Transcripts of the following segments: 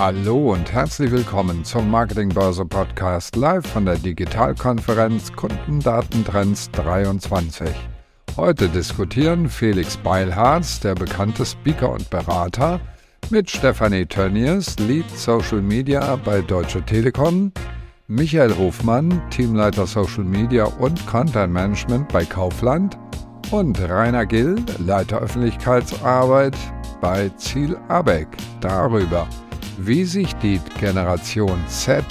Hallo und herzlich willkommen zum Marketingbörse Podcast live von der Digitalkonferenz Kundendatentrends 23. Heute diskutieren Felix Beilharz, der bekannte Speaker und Berater, mit Stefanie Tönnies, Lead Social Media bei Deutsche Telekom, Michael Hofmann, Teamleiter Social Media und Content Management bei Kaufland und Rainer Gill, Leiter Öffentlichkeitsarbeit bei Ziel Abeck darüber, wie sich die Generation Z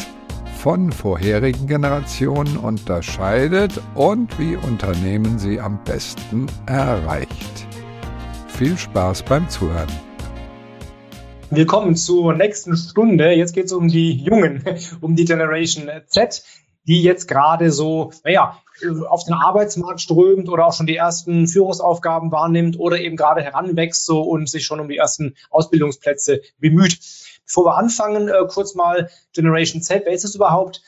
von vorherigen Generationen unterscheidet und wie Unternehmen sie am besten erreicht. Viel Spaß beim Zuhören. Willkommen zur nächsten Stunde. Jetzt geht es um die Jungen, um die Generation Z, die jetzt gerade so, naja, auf den Arbeitsmarkt strömt oder auch schon die ersten Führungsaufgaben wahrnimmt oder eben gerade heranwächst so und sich schon um die ersten Ausbildungsplätze bemüht. Bevor wir anfangen, äh, kurz mal Generation Z, wer ist es überhaupt?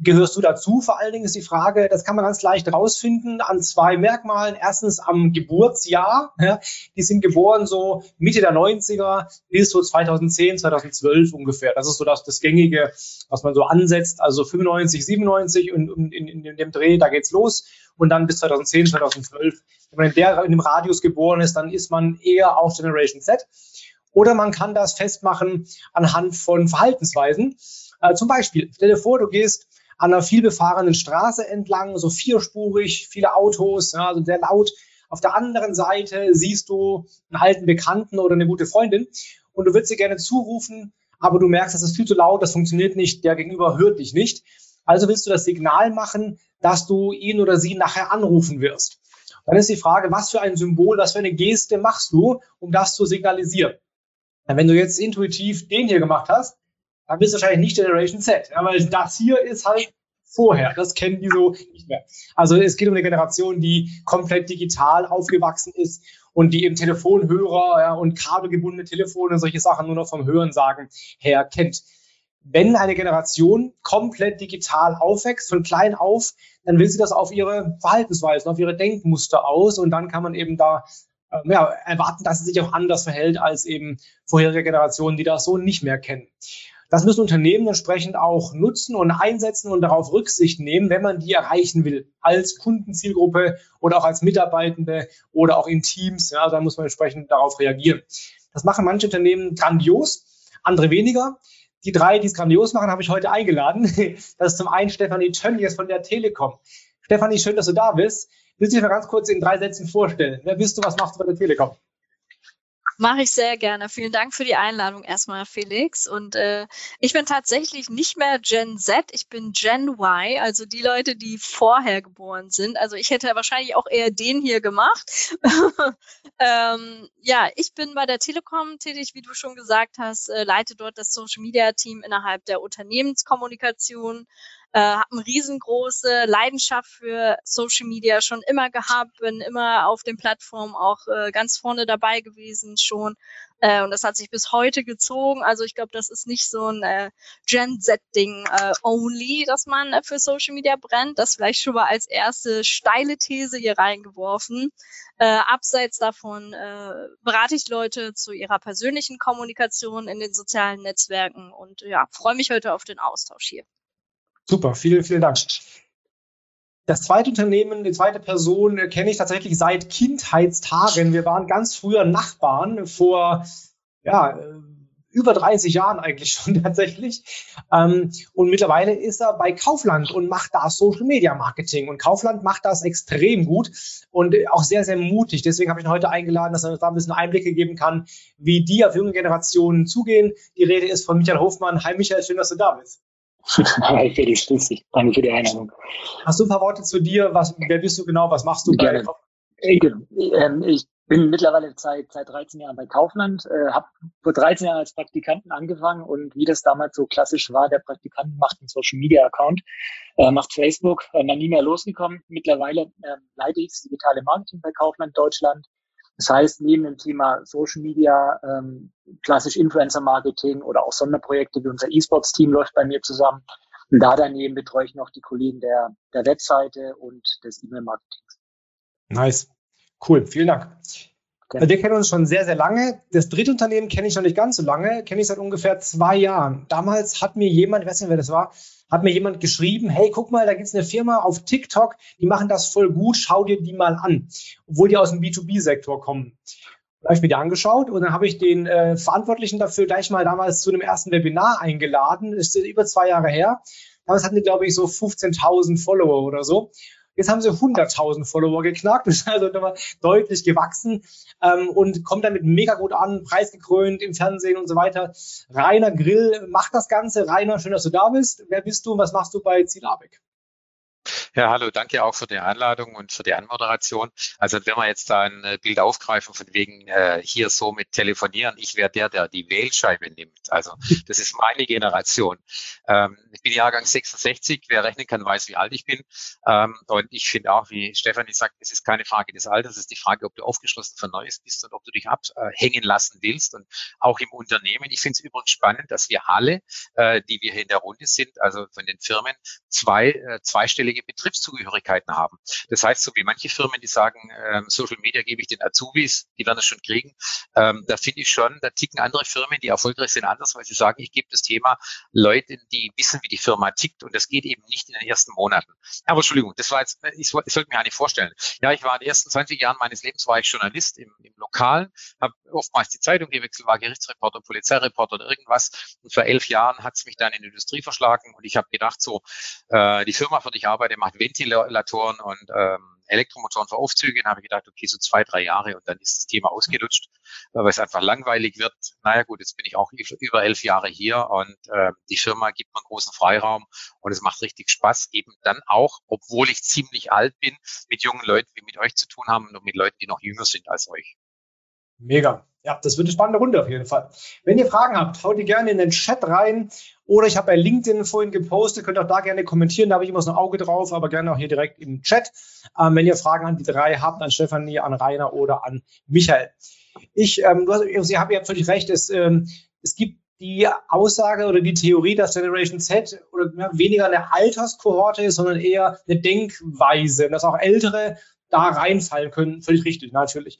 Gehörst du dazu? Vor allen Dingen ist die Frage, das kann man ganz leicht rausfinden an zwei Merkmalen. Erstens am Geburtsjahr. Ja, die sind geboren so Mitte der 90er bis so 2010, 2012 ungefähr. Das ist so das, das Gängige, was man so ansetzt. Also 95, 97 und, und in, in, dem Dreh, da geht's los. Und dann bis 2010, 2012. Wenn man in, der, in dem Radius geboren ist, dann ist man eher auf Generation Z. Oder man kann das festmachen anhand von Verhaltensweisen. Äh, zum Beispiel, stell dir vor, du gehst an einer vielbefahrenen Straße entlang, so vierspurig, viele Autos, ja, also sehr laut. Auf der anderen Seite siehst du einen alten Bekannten oder eine gute Freundin und du würdest dir gerne zurufen, aber du merkst, das ist viel zu laut, das funktioniert nicht, der Gegenüber hört dich nicht. Also willst du das Signal machen, dass du ihn oder sie nachher anrufen wirst. Dann ist die Frage, was für ein Symbol, was für eine Geste machst du, um das zu signalisieren? Wenn du jetzt intuitiv den hier gemacht hast, dann bist du wahrscheinlich nicht Generation Z. Ja, weil das hier ist halt vorher. Das kennen die so nicht mehr. Also es geht um eine Generation, die komplett digital aufgewachsen ist und die eben Telefonhörer ja, und kabelgebundene Telefone und solche Sachen nur noch vom Hörensagen her kennt. Wenn eine Generation komplett digital aufwächst, von klein auf, dann will sie das auf ihre Verhaltensweisen, auf ihre Denkmuster aus und dann kann man eben da äh, ja, erwarten, dass es sich auch anders verhält als eben vorherige Generationen, die das so nicht mehr kennen. Das müssen Unternehmen entsprechend auch nutzen und einsetzen und darauf Rücksicht nehmen, wenn man die erreichen will, als Kundenzielgruppe oder auch als Mitarbeitende oder auch in Teams. Ja, da muss man entsprechend darauf reagieren. Das machen manche Unternehmen grandios, andere weniger. Die drei, die es grandios machen, habe ich heute eingeladen. Das ist zum einen Stefanie Tönnies von der Telekom. Stefanie, schön, dass du da bist. Willst du dich mal ganz kurz in drei Sätzen vorstellen? Wer bist du, was machst du bei der Telekom? Mache ich sehr gerne. Vielen Dank für die Einladung erstmal, Felix. Und äh, ich bin tatsächlich nicht mehr Gen Z, ich bin Gen Y, also die Leute, die vorher geboren sind. Also ich hätte wahrscheinlich auch eher den hier gemacht. ähm, ja, ich bin bei der Telekom tätig, wie du schon gesagt hast, äh, leite dort das Social Media Team innerhalb der Unternehmenskommunikation äh, habe eine riesengroße Leidenschaft für Social Media schon immer gehabt, bin immer auf den Plattformen auch äh, ganz vorne dabei gewesen schon. Äh, und das hat sich bis heute gezogen. Also ich glaube, das ist nicht so ein äh, Gen Z-Ding äh, only, dass man äh, für Social Media brennt. Das vielleicht schon mal als erste steile These hier reingeworfen. Äh, abseits davon äh, berate ich Leute zu ihrer persönlichen Kommunikation in den sozialen Netzwerken und ja, freue mich heute auf den Austausch hier. Super, vielen, vielen Dank. Das zweite Unternehmen, die zweite Person äh, kenne ich tatsächlich seit Kindheitstagen. Wir waren ganz früher Nachbarn vor ja, äh, über 30 Jahren eigentlich schon tatsächlich. Ähm, und mittlerweile ist er bei Kaufland und macht da Social Media Marketing. Und Kaufland macht das extrem gut und auch sehr, sehr mutig. Deswegen habe ich ihn heute eingeladen, dass er uns da ein bisschen Einblicke geben kann, wie die auf junge Generationen zugehen. Die Rede ist von Michael Hofmann. Hi Michael, schön, dass du da bist. Hi Felix, grüß dich. Danke für die Einladung. Hast du ein paar Worte zu dir? Was, wer bist du genau? Was machst du Gerne. bei genau. Ich bin mittlerweile seit, seit 13 Jahren bei Kaufland, äh, habe vor 13 Jahren als Praktikanten angefangen und wie das damals so klassisch war, der Praktikant macht einen Social Media Account, äh, macht Facebook, äh, dann nie mehr losgekommen. Mittlerweile äh, leite ich das digitale Marketing bei Kaufland Deutschland, das heißt, neben dem Thema Social Media, ähm, klassisch Influencer-Marketing oder auch Sonderprojekte wie unser E-Sports-Team läuft bei mir zusammen. Und da daneben betreue ich noch die Kollegen der, der Webseite und des E-Mail-Marketings. Nice. Cool. Vielen Dank. Kennen. Wir kennen uns schon sehr, sehr lange. Das dritte Unternehmen kenne ich noch nicht ganz so lange, kenne ich seit ungefähr zwei Jahren. Damals hat mir jemand, ich weiß nicht, wer das war, hat mir jemand geschrieben, hey, guck mal, da gibt es eine Firma auf TikTok, die machen das voll gut, schau dir die mal an, obwohl die aus dem B2B-Sektor kommen. Da habe ich mir die angeschaut und dann habe ich den äh, Verantwortlichen dafür gleich mal damals zu einem ersten Webinar eingeladen. Ist über zwei Jahre her. Damals hatten die, glaube ich, so 15.000 Follower oder so. Jetzt haben sie 100.000 Follower geknackt, ist also nochmal deutlich gewachsen ähm, und kommt damit mega gut an, preisgekrönt im Fernsehen und so weiter. Rainer Grill macht das Ganze. Rainer, schön, dass du da bist. Wer bist du und was machst du bei Ziel? Ja, hallo, danke auch für die Einladung und für die Anmoderation. Also wenn wir jetzt da ein äh, Bild aufgreifen von wegen äh, hier so mit telefonieren, ich wäre der, der die Wählscheibe nimmt. Also das ist meine Generation. Ähm, ich bin Jahrgang 66, wer rechnen kann, weiß, wie alt ich bin. Ähm, und ich finde auch, wie Stefanie sagt, es ist keine Frage des Alters, es ist die Frage, ob du aufgeschlossen für Neues bist und ob du dich abhängen lassen willst. Und auch im Unternehmen. Ich finde es übrigens spannend, dass wir alle, äh, die wir hier in der Runde sind, also von den Firmen, zwei äh, zweistellige Betriebszugehörigkeiten haben. Das heißt, so wie manche Firmen, die sagen, ähm, Social Media gebe ich den Azubis, die werden es schon kriegen, ähm, da finde ich schon, da ticken andere Firmen, die erfolgreich sind, anders, weil sie sagen, ich gebe das Thema Leuten, die wissen, wie die Firma tickt und das geht eben nicht in den ersten Monaten. Aber Entschuldigung, das war jetzt, ich, ich sollte mir nicht vorstellen. Ja, ich war in den ersten 20 Jahren meines Lebens war ich Journalist im, im Lokalen, habe oftmals die Zeitung gewechselt, war Gerichtsreporter, Polizeireporter oder irgendwas. Und vor elf Jahren hat es mich dann in die Industrie verschlagen und ich habe gedacht, so, äh, die Firma, für die ich arbeite, macht Ventilatoren und ähm, Elektromotoren für Aufzüge. Dann habe ich gedacht, okay, so zwei, drei Jahre und dann ist das Thema ausgelutscht, weil es einfach langweilig wird. Naja gut, jetzt bin ich auch über elf Jahre hier und äh, die Firma gibt mir einen großen Freiraum und es macht richtig Spaß, eben dann auch, obwohl ich ziemlich alt bin, mit jungen Leuten wie mit euch zu tun haben und mit Leuten, die noch jünger sind als euch. Mega. Ja, das wird eine spannende Runde auf jeden Fall. Wenn ihr Fragen habt, haut die gerne in den Chat rein. Oder ich habe bei LinkedIn vorhin gepostet, könnt auch da gerne kommentieren, da habe ich immer so ein Auge drauf, aber gerne auch hier direkt im Chat. Ähm, wenn ihr Fragen an die drei habt, an Stefanie, an Rainer oder an Michael. Ich, ähm, du hast, Sie haben ja völlig recht, es, ähm, es gibt die Aussage oder die Theorie, dass Generation Z oder ja, weniger eine Alterskohorte ist, sondern eher eine Denkweise, dass auch Ältere da reinfallen können. Völlig richtig, natürlich.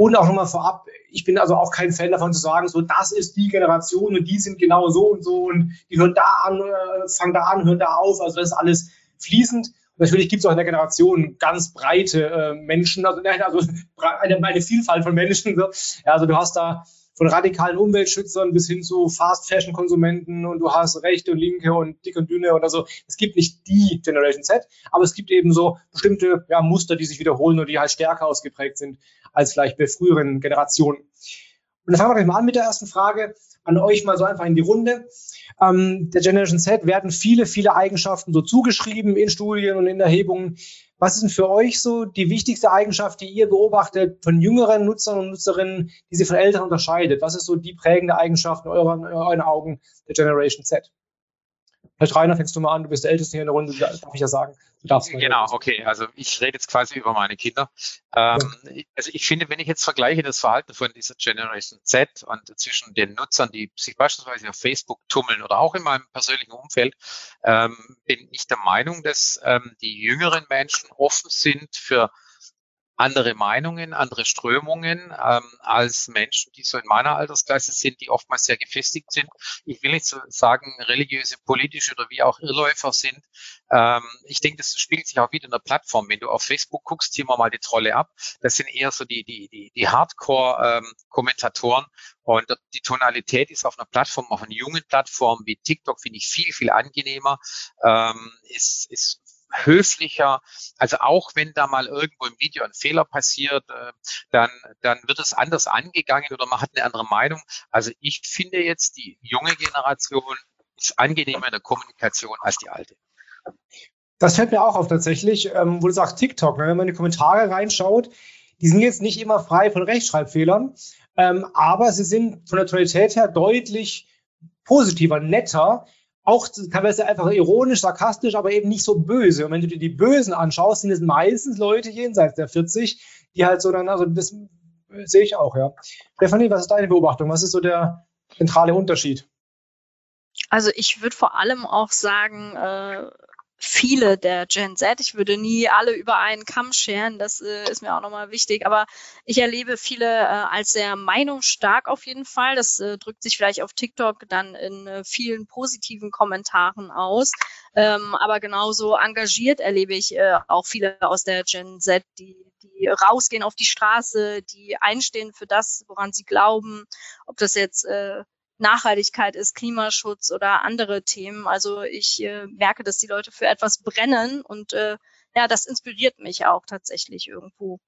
Und auch nochmal vorab, ich bin also auch kein Fan davon zu sagen, so das ist die Generation und die sind genau so und so und die hören da an, äh, fangen da an, hören da auf. Also das ist alles fließend. Und natürlich gibt es auch in der Generation ganz breite äh, Menschen, also, also eine, eine Vielfalt von Menschen. So. Ja, also du hast da von radikalen Umweltschützern bis hin zu Fast-Fashion-Konsumenten und du hast Rechte und Linke und Dick und Dünne oder so. Es gibt nicht die Generation Z, aber es gibt eben so bestimmte ja, Muster, die sich wiederholen und die halt stärker ausgeprägt sind als vielleicht bei früheren Generationen. Und dann fangen wir gleich mal an mit der ersten Frage an euch mal so einfach in die Runde. Ähm, der Generation Z werden viele, viele Eigenschaften so zugeschrieben in Studien und in Erhebungen. Was ist denn für euch so die wichtigste Eigenschaft, die ihr beobachtet von jüngeren Nutzern und Nutzerinnen, die sie von Älteren unterscheidet? Was ist so die prägende Eigenschaft in euren, in euren Augen der Generation Z? Vielleicht Rainer, fängst du mal an, du bist der Älteste hier in der Runde, darf ich ja sagen. Du darfst genau, okay. Also ich rede jetzt quasi über meine Kinder. Ähm, ja. Also ich finde, wenn ich jetzt vergleiche das Verhalten von dieser Generation Z und zwischen den Nutzern, die sich beispielsweise auf Facebook tummeln oder auch in meinem persönlichen Umfeld, ähm, bin ich der Meinung, dass ähm, die jüngeren Menschen offen sind für andere Meinungen, andere Strömungen ähm, als Menschen, die so in meiner Altersklasse sind, die oftmals sehr gefestigt sind. Ich will nicht so sagen, religiöse, politische oder wie auch Irrläufer sind. Ähm, ich denke, das spiegelt sich auch wieder in der Plattform. Wenn du auf Facebook guckst, ziehen wir mal die Trolle ab. Das sind eher so die, die, die, die Hardcore-Kommentatoren. Ähm, und die Tonalität ist auf einer Plattform, auf einer jungen Plattform wie TikTok, finde ich viel, viel angenehmer. Ähm, ist, ist höflicher. Also auch wenn da mal irgendwo im Video ein Fehler passiert, äh, dann, dann wird es anders angegangen oder man hat eine andere Meinung. Also ich finde jetzt, die junge Generation ist angenehmer in der Kommunikation als die alte. Das fällt mir auch auf tatsächlich, ähm, wo du sagst TikTok, ne? wenn man in die Kommentare reinschaut, die sind jetzt nicht immer frei von Rechtschreibfehlern, ähm, aber sie sind von der Tonalität her deutlich positiver, netter, auch teilweise einfach ironisch, sarkastisch, aber eben nicht so böse. Und wenn du dir die Bösen anschaust, sind es meistens Leute jenseits der 40, die halt so dann, also das sehe ich auch, ja. Stefanie, was ist deine Beobachtung? Was ist so der zentrale Unterschied? Also ich würde vor allem auch sagen, äh, viele der Gen Z. Ich würde nie alle über einen Kamm scheren, das äh, ist mir auch nochmal wichtig. Aber ich erlebe viele äh, als sehr meinungsstark auf jeden Fall. Das äh, drückt sich vielleicht auf TikTok dann in äh, vielen positiven Kommentaren aus. Ähm, aber genauso engagiert erlebe ich äh, auch viele aus der Gen Z, die die rausgehen auf die Straße, die einstehen für das, woran sie glauben, ob das jetzt äh, Nachhaltigkeit ist, Klimaschutz oder andere Themen. Also ich äh, merke, dass die Leute für etwas brennen und äh, ja, das inspiriert mich auch tatsächlich irgendwo.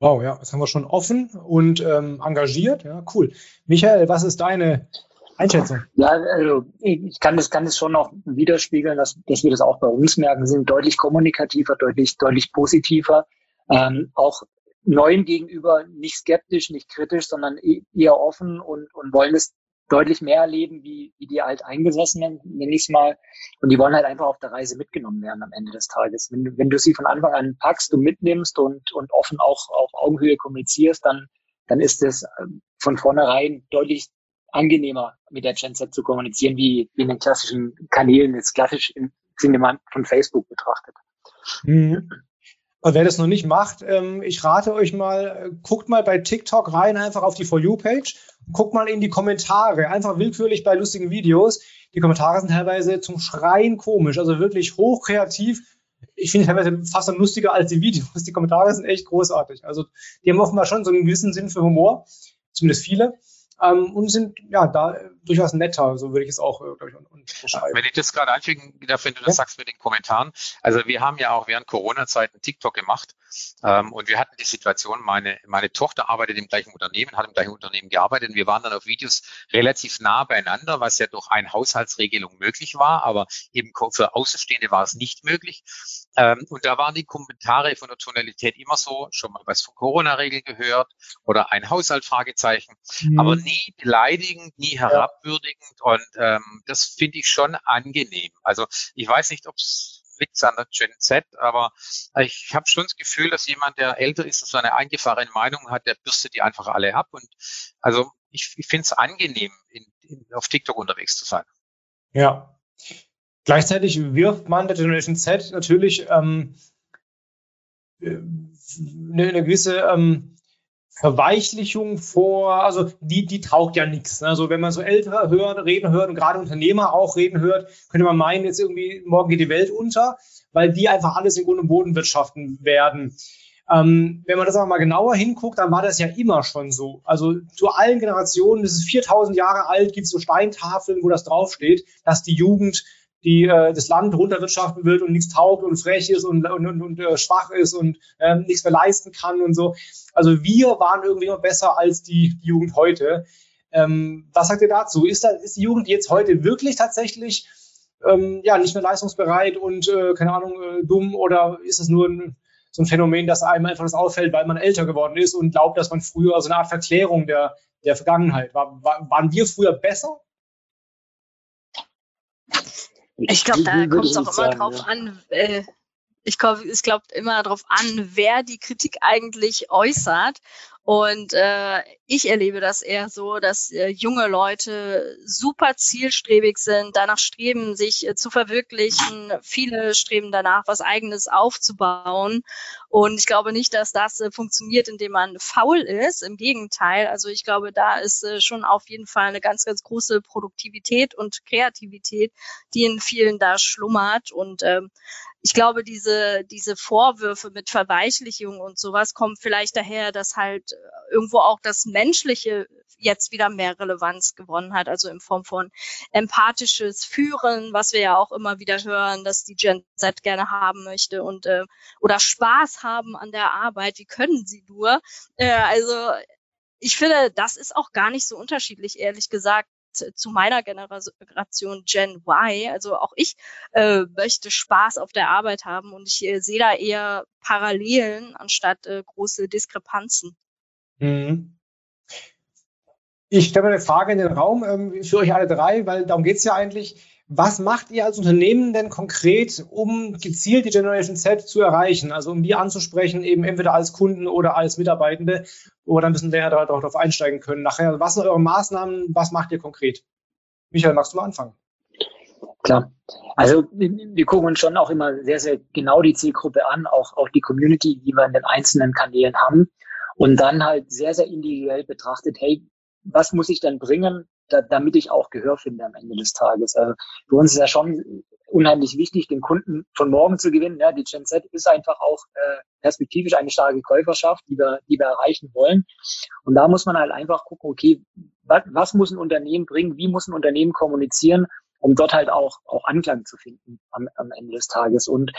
Wow, ja, das haben wir schon offen und ähm, engagiert. Ja, cool. Michael, was ist deine Einschätzung? Ja, also ich kann das, kann das schon noch widerspiegeln, dass, dass wir das auch bei uns merken, sind deutlich kommunikativer, deutlich, deutlich positiver. Ähm, auch Neuen gegenüber nicht skeptisch, nicht kritisch, sondern e-, eher offen und, und wollen es deutlich mehr erleben wie, wie die Alteingesessenen, nenne ich es mal. Und die wollen halt einfach auf der Reise mitgenommen werden am Ende des Tages. Wenn, wenn du sie von Anfang an packst und mitnimmst und, und offen auch auf Augenhöhe kommunizierst, dann, dann ist es ähm, von vornherein deutlich angenehmer, mit der Gen Z zu kommunizieren, wie, wie in den klassischen Kanälen, jetzt klassisch im Sinne von Facebook betrachtet. Mhm. Und wer das noch nicht macht, ähm, ich rate euch mal, äh, guckt mal bei TikTok rein, einfach auf die For You-Page, guckt mal in die Kommentare, einfach willkürlich bei lustigen Videos. Die Kommentare sind teilweise zum Schreien komisch, also wirklich hochkreativ. Ich finde teilweise fast noch lustiger als die Videos. Die Kommentare sind echt großartig. Also die haben offenbar schon so einen gewissen Sinn für Humor, zumindest viele ähm, und sind ja da durchaus netter, so würde ich es auch, äh, glaube ich, unterschreiben. Wenn ich das gerade anfügen darf, wenn du das ja. sagst mit den Kommentaren. Also wir haben ja auch während Corona-Zeiten TikTok gemacht ähm, und wir hatten die Situation, meine, meine Tochter arbeitet im gleichen Unternehmen, hat im gleichen Unternehmen gearbeitet und wir waren dann auf Videos relativ nah beieinander, was ja durch eine Haushaltsregelung möglich war, aber eben für Außenstehende war es nicht möglich. Ähm, und da waren die Kommentare von der Tonalität immer so, schon mal was von Corona-Regeln gehört oder ein Haushalt, Fragezeichen, mhm. aber nie beleidigend, nie herabwürdigend und ähm, das finde ich schon angenehm. Also ich weiß nicht, ob es liegt an der Gen Z, aber ich habe schon das Gefühl, dass jemand, der älter ist, so eine eingefahrene Meinung hat, der bürstet die einfach alle ab und also ich, ich finde es angenehm, in, in, auf TikTok unterwegs zu sein. Ja, Gleichzeitig wirft man der Generation Z natürlich ähm, eine, eine gewisse ähm, Verweichlichung vor, also die, die taugt ja nichts. Ne? Also wenn man so ältere hören, reden hört und gerade Unternehmer auch reden hört, könnte man meinen, jetzt irgendwie morgen geht die Welt unter, weil die einfach alles im Grund und Boden wirtschaften werden. Ähm, wenn man das aber mal genauer hinguckt, dann war das ja immer schon so. Also zu allen Generationen, das ist 4000 Jahre alt, gibt es so Steintafeln, wo das draufsteht, dass die Jugend die äh, das Land runterwirtschaften wird und nichts taugt und frech ist und, und, und, und äh, schwach ist und äh, nichts mehr leisten kann und so. Also wir waren irgendwie immer besser als die, die Jugend heute. Ähm, was sagt ihr dazu? Ist, da, ist die Jugend jetzt heute wirklich tatsächlich ähm, ja, nicht mehr leistungsbereit und, äh, keine Ahnung, äh, dumm oder ist es nur ein, so ein Phänomen, dass einem einfach das auffällt, weil man älter geworden ist und glaubt, dass man früher so eine Art Verklärung der, der Vergangenheit war. war waren wir früher besser? Ich glaube, da kommt es auch immer drauf ja. an, äh, ich glaube, es glaubt immer darauf an, wer die Kritik eigentlich äußert. Und äh, ich erlebe das eher so, dass äh, junge Leute super zielstrebig sind, danach streben, sich äh, zu verwirklichen. Viele streben danach, was eigenes aufzubauen. Und ich glaube nicht, dass das äh, funktioniert, indem man faul ist. Im Gegenteil. Also ich glaube, da ist äh, schon auf jeden Fall eine ganz, ganz große Produktivität und Kreativität, die in vielen da schlummert. Und ähm, ich glaube, diese, diese Vorwürfe mit Verweichlichung und sowas kommen vielleicht daher, dass halt irgendwo auch das Menschliche jetzt wieder mehr Relevanz gewonnen hat, also in Form von empathisches Führen, was wir ja auch immer wieder hören, dass die Gen Z gerne haben möchte und äh, oder Spaß haben an der Arbeit. Wie können sie nur? Äh, also ich finde, das ist auch gar nicht so unterschiedlich, ehrlich gesagt zu meiner Generation Gen Y. Also auch ich äh, möchte Spaß auf der Arbeit haben und ich äh, sehe da eher Parallelen anstatt äh, große Diskrepanzen. Mhm. Ich stelle mal eine Frage in den Raum ähm, für euch alle drei, weil darum geht es ja eigentlich. Was macht ihr als Unternehmen denn konkret, um gezielt die Generation Z zu erreichen? Also um die anzusprechen, eben entweder als Kunden oder als Mitarbeitende, wo wir dann ein bisschen näher darauf einsteigen können. Nachher, was sind eure Maßnahmen? Was macht ihr konkret? Michael, magst du mal anfangen? Klar. Also wir gucken uns schon auch immer sehr, sehr genau die Zielgruppe an, auch, auch die Community, die wir in den einzelnen Kanälen haben. Und dann halt sehr, sehr individuell betrachtet, hey, was muss ich denn bringen, da, damit ich auch Gehör finde am Ende des Tages. Also für uns ist ja schon unheimlich wichtig, den Kunden von morgen zu gewinnen. Ja, die Gen Z ist einfach auch äh, perspektivisch eine starke Käuferschaft, die wir, die wir erreichen wollen. Und da muss man halt einfach gucken, okay, was, was muss ein Unternehmen bringen, wie muss ein Unternehmen kommunizieren, um dort halt auch, auch Anklang zu finden am, am Ende des Tages. Und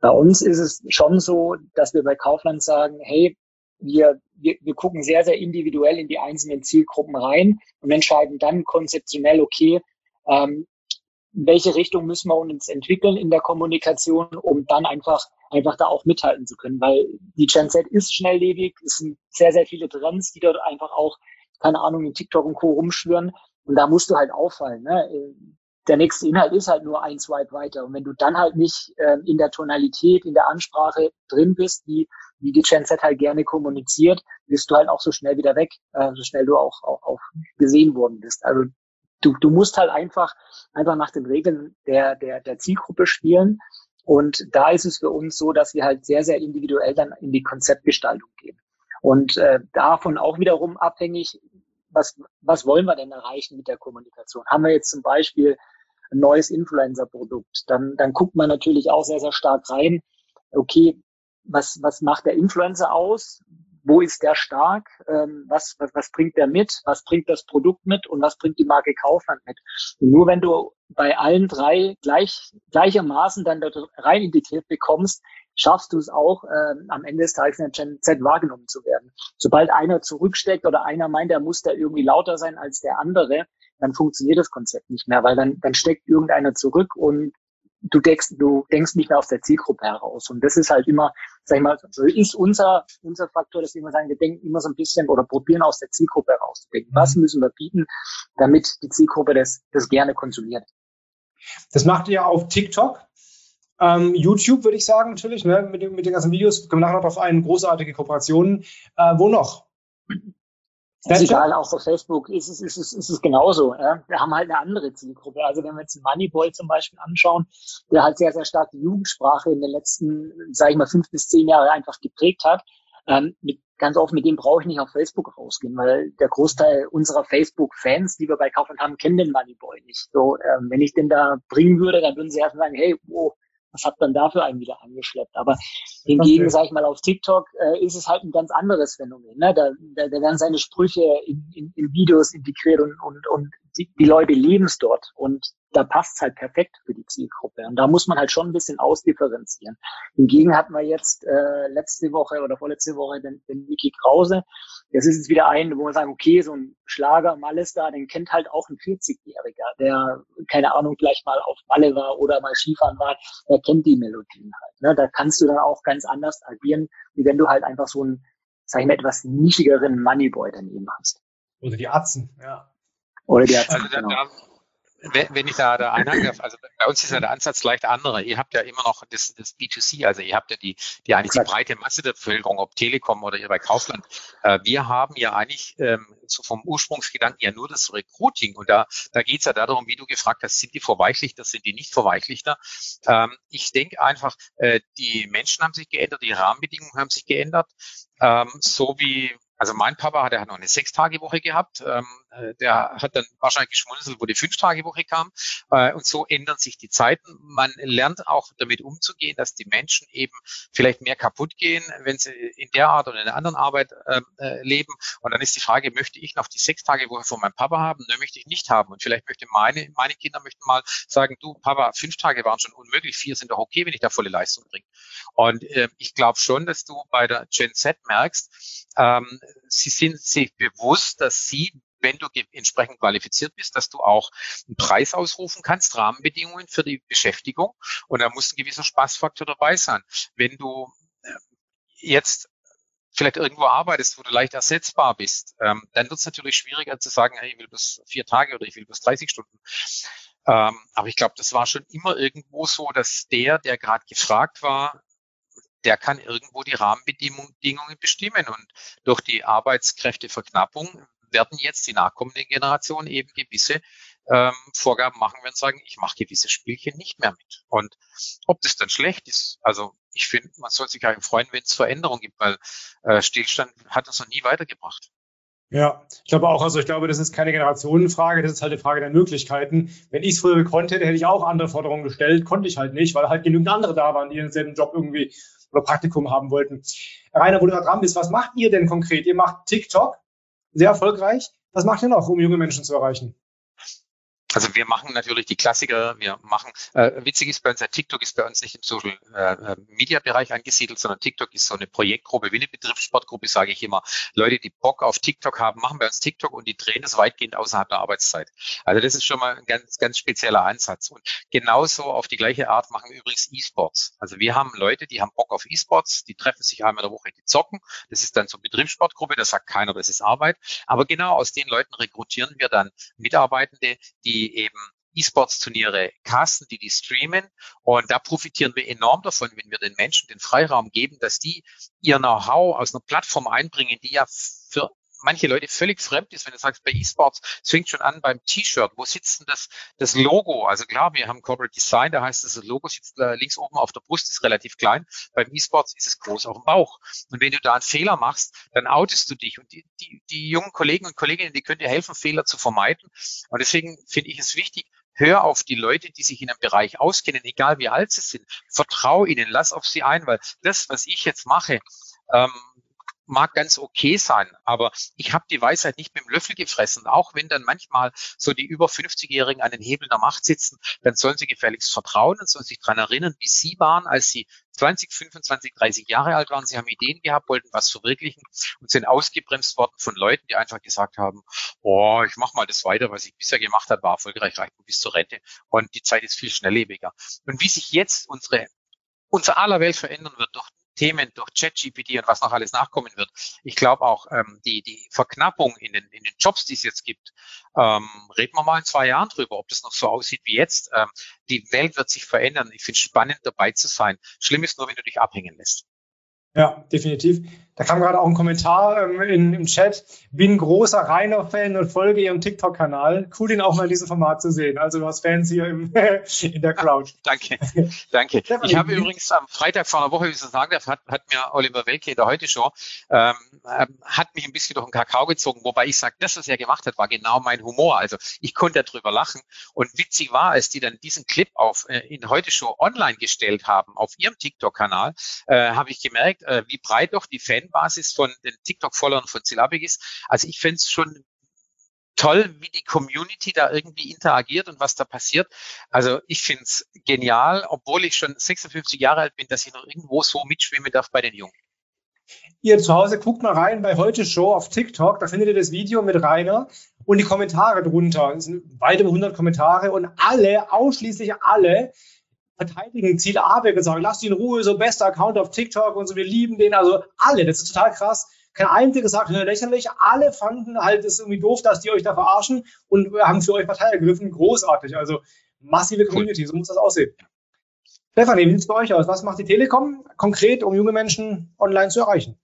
bei uns ist es schon so, dass wir bei Kaufland sagen, hey, wir, wir, wir gucken sehr, sehr individuell in die einzelnen Zielgruppen rein und entscheiden dann konzeptionell, okay, ähm, welche Richtung müssen wir uns entwickeln in der Kommunikation, um dann einfach, einfach da auch mithalten zu können. Weil die Gen Z ist schnelllebig, es sind sehr, sehr viele Trends, die dort einfach auch, keine Ahnung, in TikTok und Co. rumschwören. Und da musst du halt auffallen. Ne? Der nächste Inhalt ist halt nur ein Swipe weiter. Und wenn du dann halt nicht äh, in der Tonalität, in der Ansprache drin bist, wie, wie die Gen Z halt gerne kommuniziert, bist du halt auch so schnell wieder weg, äh, so schnell du auch, auch, auch gesehen worden bist. Also du, du musst halt einfach, einfach nach den Regeln der, der, der Zielgruppe spielen. Und da ist es für uns so, dass wir halt sehr, sehr individuell dann in die Konzeptgestaltung gehen. Und äh, davon auch wiederum abhängig, was, was wollen wir denn erreichen mit der Kommunikation? Haben wir jetzt zum Beispiel ein neues Influencer-Produkt, dann, dann guckt man natürlich auch sehr, sehr stark rein, okay, was, was macht der Influencer aus? wo ist der stark, ähm, was, was, was bringt der mit, was bringt das Produkt mit und was bringt die Marke Kaufland mit. Und nur wenn du bei allen drei gleich, gleichermaßen dann dort rein integriert bekommst, schaffst du es auch, ähm, am Ende des Tages in der Gen Z wahrgenommen zu werden. Sobald einer zurücksteckt oder einer meint, er muss da irgendwie lauter sein als der andere, dann funktioniert das Konzept nicht mehr, weil dann, dann steckt irgendeiner zurück und du denkst, du denkst nicht mehr aus der Zielgruppe heraus. Und das ist halt immer, sag ich mal, so ist unser, unser Faktor, dass wir immer sagen, wir denken immer so ein bisschen oder probieren aus der Zielgruppe herauszudenken. Was mhm. müssen wir bieten, damit die Zielgruppe das, das gerne konsumiert? Das macht ihr auf TikTok. Ähm, YouTube würde ich sagen natürlich, ne, mit, den, mit den ganzen Videos kommen nachher noch auf einen großartige Kooperationen. Äh, wo noch? Ist egal, auch auf Facebook ist es, ist es, ist es genauso. Ja. Wir haben halt eine andere Zielgruppe. Also wenn wir jetzt Moneyboy zum Beispiel anschauen, der halt sehr, sehr stark die Jugendsprache in den letzten, sage ich mal, fünf bis zehn Jahre einfach geprägt hat, ähm, mit, ganz oft mit dem brauche ich nicht auf Facebook rausgehen, weil der Großteil unserer Facebook-Fans, die wir bei Kaufland haben, kennen den Moneyboy nicht. So, ähm, wenn ich den da bringen würde, dann würden sie erst sagen, hey, wow, was hat man dafür einen wieder angeschleppt? Aber hingegen, okay. sage ich mal, auf TikTok äh, ist es halt ein ganz anderes Phänomen. Ne? Da, da, da werden seine Sprüche in, in, in Videos integriert und, und, und die, die Leute leben es dort. Und da passt es halt perfekt für die Zielgruppe. Und da muss man halt schon ein bisschen ausdifferenzieren. Hingegen hatten wir jetzt äh, letzte Woche oder vorletzte Woche den, den Mickey Krause. Das ist jetzt wieder ein, wo wir sagen, okay, so ein Schlager Malles da, den kennt halt auch ein 40-Jähriger, der, keine Ahnung, vielleicht mal auf Malle war oder mal Skifahren war, der kennt die Melodien halt. Ne? Da kannst du dann auch ganz anders agieren, wie wenn du halt einfach so einen, sag ich mal, etwas nischigeren Moneyboy daneben hast. Oder die Atzen, ja. Oder die Atzen, also, genau. Da, wenn ich da, da einhaken darf, also bei uns ist ja der Ansatz leicht anderer. Ihr habt ja immer noch das, das B2C, also ihr habt ja die, die eigentlich die breite Masse der Bevölkerung, ob Telekom oder ihr bei Kaufland. Äh, wir haben ja eigentlich ähm, so vom Ursprungsgedanken ja nur das Recruiting und da, da geht es ja darum, wie du gefragt hast, sind die Verweichlichter, sind die nicht Verweichlichter? Ähm, ich denke einfach, äh, die Menschen haben sich geändert, die Rahmenbedingungen haben sich geändert, ähm, so wie also mein Papa, hat noch eine Sechs-Tage-Woche gehabt. Ähm, äh, der hat dann wahrscheinlich geschmunzelt, wo die Fünf-Tage-Woche kam. Äh, und so ändern sich die Zeiten. Man lernt auch damit umzugehen, dass die Menschen eben vielleicht mehr kaputt gehen, wenn sie in der Art oder in einer anderen Arbeit ähm, äh, leben. Und dann ist die Frage, möchte ich noch die Sechs-Tage-Woche von meinem Papa haben? Ne, möchte ich nicht haben. Und vielleicht möchte meine, meine Kinder möchten mal sagen, du Papa, fünf Tage waren schon unmöglich, vier sind doch okay, wenn ich da volle Leistung bringe. Und äh, ich glaube schon, dass du bei der Gen Z merkst, ähm, sie sind sich bewusst, dass sie wenn du entsprechend qualifiziert bist, dass du auch einen Preis ausrufen kannst, Rahmenbedingungen für die Beschäftigung. Und da muss ein gewisser Spaßfaktor dabei sein. Wenn du äh, jetzt vielleicht irgendwo arbeitest, wo du leicht ersetzbar bist, ähm, dann wird es natürlich schwieriger zu sagen, hey, ich will bis vier Tage oder ich will bis 30 Stunden. Ähm, aber ich glaube, das war schon immer irgendwo so, dass der, der gerade gefragt war, der kann irgendwo die Rahmenbedingungen bestimmen. Und durch die Arbeitskräfteverknappung werden jetzt die nachkommenden Generationen eben gewisse ähm, Vorgaben machen werden, sagen, ich mache gewisse Spielchen nicht mehr mit. Und ob das dann schlecht ist, also ich finde, man soll sich eigentlich freuen, wenn es Veränderungen gibt, weil äh, Stillstand hat uns noch nie weitergebracht. Ja, ich glaube auch, also ich glaube, das ist keine Generationenfrage, das ist halt eine Frage der Möglichkeiten. Wenn ich es früher gekonnt hätte, hätte ich auch andere Forderungen gestellt, konnte ich halt nicht, weil halt genügend andere da waren, die denselben Job irgendwie oder Praktikum haben wollten. Rainer, wo du da dran bist, was macht ihr denn konkret? Ihr macht TikTok, sehr erfolgreich. Was macht ihr noch, um junge Menschen zu erreichen? Also wir machen natürlich die Klassiker, wir machen, äh, witzig ist bei uns, TikTok ist bei uns nicht im Social äh, äh, Media Bereich angesiedelt, sondern TikTok ist so eine Projektgruppe, wie eine Betriebssportgruppe, sage ich immer. Leute, die Bock auf TikTok haben, machen bei uns TikTok und die drehen das weitgehend außerhalb der Arbeitszeit. Also das ist schon mal ein ganz, ganz spezieller Ansatz. Und genauso auf die gleiche Art machen wir übrigens E-Sports. Also wir haben Leute, die haben Bock auf E-Sports, die treffen sich einmal in der Woche, die zocken. Das ist dann so Betriebssportgruppe, da sagt keiner, das ist Arbeit. Aber genau aus den Leuten rekrutieren wir dann Mitarbeitende, die eben E-Sports-Turniere casten, die die streamen. Und da profitieren wir enorm davon, wenn wir den Menschen den Freiraum geben, dass die ihr Know-how aus einer Plattform einbringen, die ja für manche Leute völlig fremd ist, wenn du sagst, bei E-Sports, es fängt schon an beim T-Shirt, wo sitzt denn das, das Logo? Also klar, wir haben Corporate Design, da heißt es, das Logo sitzt links oben auf der Brust, ist relativ klein. Beim E-Sports ist es groß auf dem Bauch. Und wenn du da einen Fehler machst, dann outest du dich. Und die, die, die jungen Kollegen und Kolleginnen, die können dir helfen, Fehler zu vermeiden. Und deswegen finde ich es wichtig, hör auf die Leute, die sich in einem Bereich auskennen, egal wie alt sie sind. Vertrau ihnen, lass auf sie ein, weil das, was ich jetzt mache, ähm, mag ganz okay sein, aber ich habe die Weisheit nicht mit dem Löffel gefressen. Auch wenn dann manchmal so die über 50-Jährigen an den Hebeln der Macht sitzen, dann sollen sie gefälligst vertrauen und sollen sich dran erinnern, wie sie waren, als sie 20, 25, 30 Jahre alt waren. Sie haben Ideen gehabt, wollten was verwirklichen und sind ausgebremst worden von Leuten, die einfach gesagt haben, oh, ich mache mal das weiter, was ich bisher gemacht habe, war erfolgreich, reicht bis zur Rente. Und die Zeit ist viel schnelllebiger. Und wie sich jetzt unsere unser aller Welt verändern wird durch Themen durch ChatGPT und was noch alles nachkommen wird. Ich glaube auch ähm, die, die Verknappung in den, in den Jobs, die es jetzt gibt, ähm, reden wir mal in zwei Jahren drüber, ob das noch so aussieht wie jetzt. Ähm, die Welt wird sich verändern. Ich finde es spannend, dabei zu sein. Schlimm ist nur, wenn du dich abhängen lässt. Ja, definitiv. Da kam gerade auch ein Kommentar ähm, in, im Chat. Bin großer Rainer-Fan und folge Ihrem TikTok-Kanal. Cool, ihn auch mal in diesem Format zu sehen. Also du hast Fans hier im, in der Crowd. danke, danke. Ich habe übrigens am Freitag vor einer Woche, wie ich es sagen darf, hat, hat mir Oliver Welke in der Heute-Show, ähm, ähm, hat mich ein bisschen durch den Kakao gezogen, wobei ich sage, das, was er gemacht hat, war genau mein Humor. Also ich konnte darüber lachen. Und witzig war, als die dann diesen Clip auf äh, in Heute-Show online gestellt haben, auf ihrem TikTok-Kanal, äh, habe ich gemerkt, äh, wie breit doch die Fanbasis von den TikTok-Followern von Syllabic ist. Also ich finde es schon toll, wie die Community da irgendwie interagiert und was da passiert. Also ich finde es genial, obwohl ich schon 56 Jahre alt bin, dass ich noch irgendwo so mitschwimmen darf bei den Jungen. Ihr zu Hause guckt mal rein bei Heute Show auf TikTok, da findet ihr das Video mit Rainer und die Kommentare drunter. Es sind weitere 100 Kommentare und alle, ausschließlich alle, verteidigen Ziel A wir gesagt, lasst ihn in Ruhe, so bester Account auf TikTok und so, wir lieben den, also alle, das ist total krass. Kein einziger gesagt, lächerlich, alle fanden halt es irgendwie doof, dass die euch da verarschen und haben für euch Partei ergriffen, großartig, also massive Community, so muss das aussehen. Stefanie, wie sieht es bei euch aus? Was macht die Telekom konkret, um junge Menschen online zu erreichen?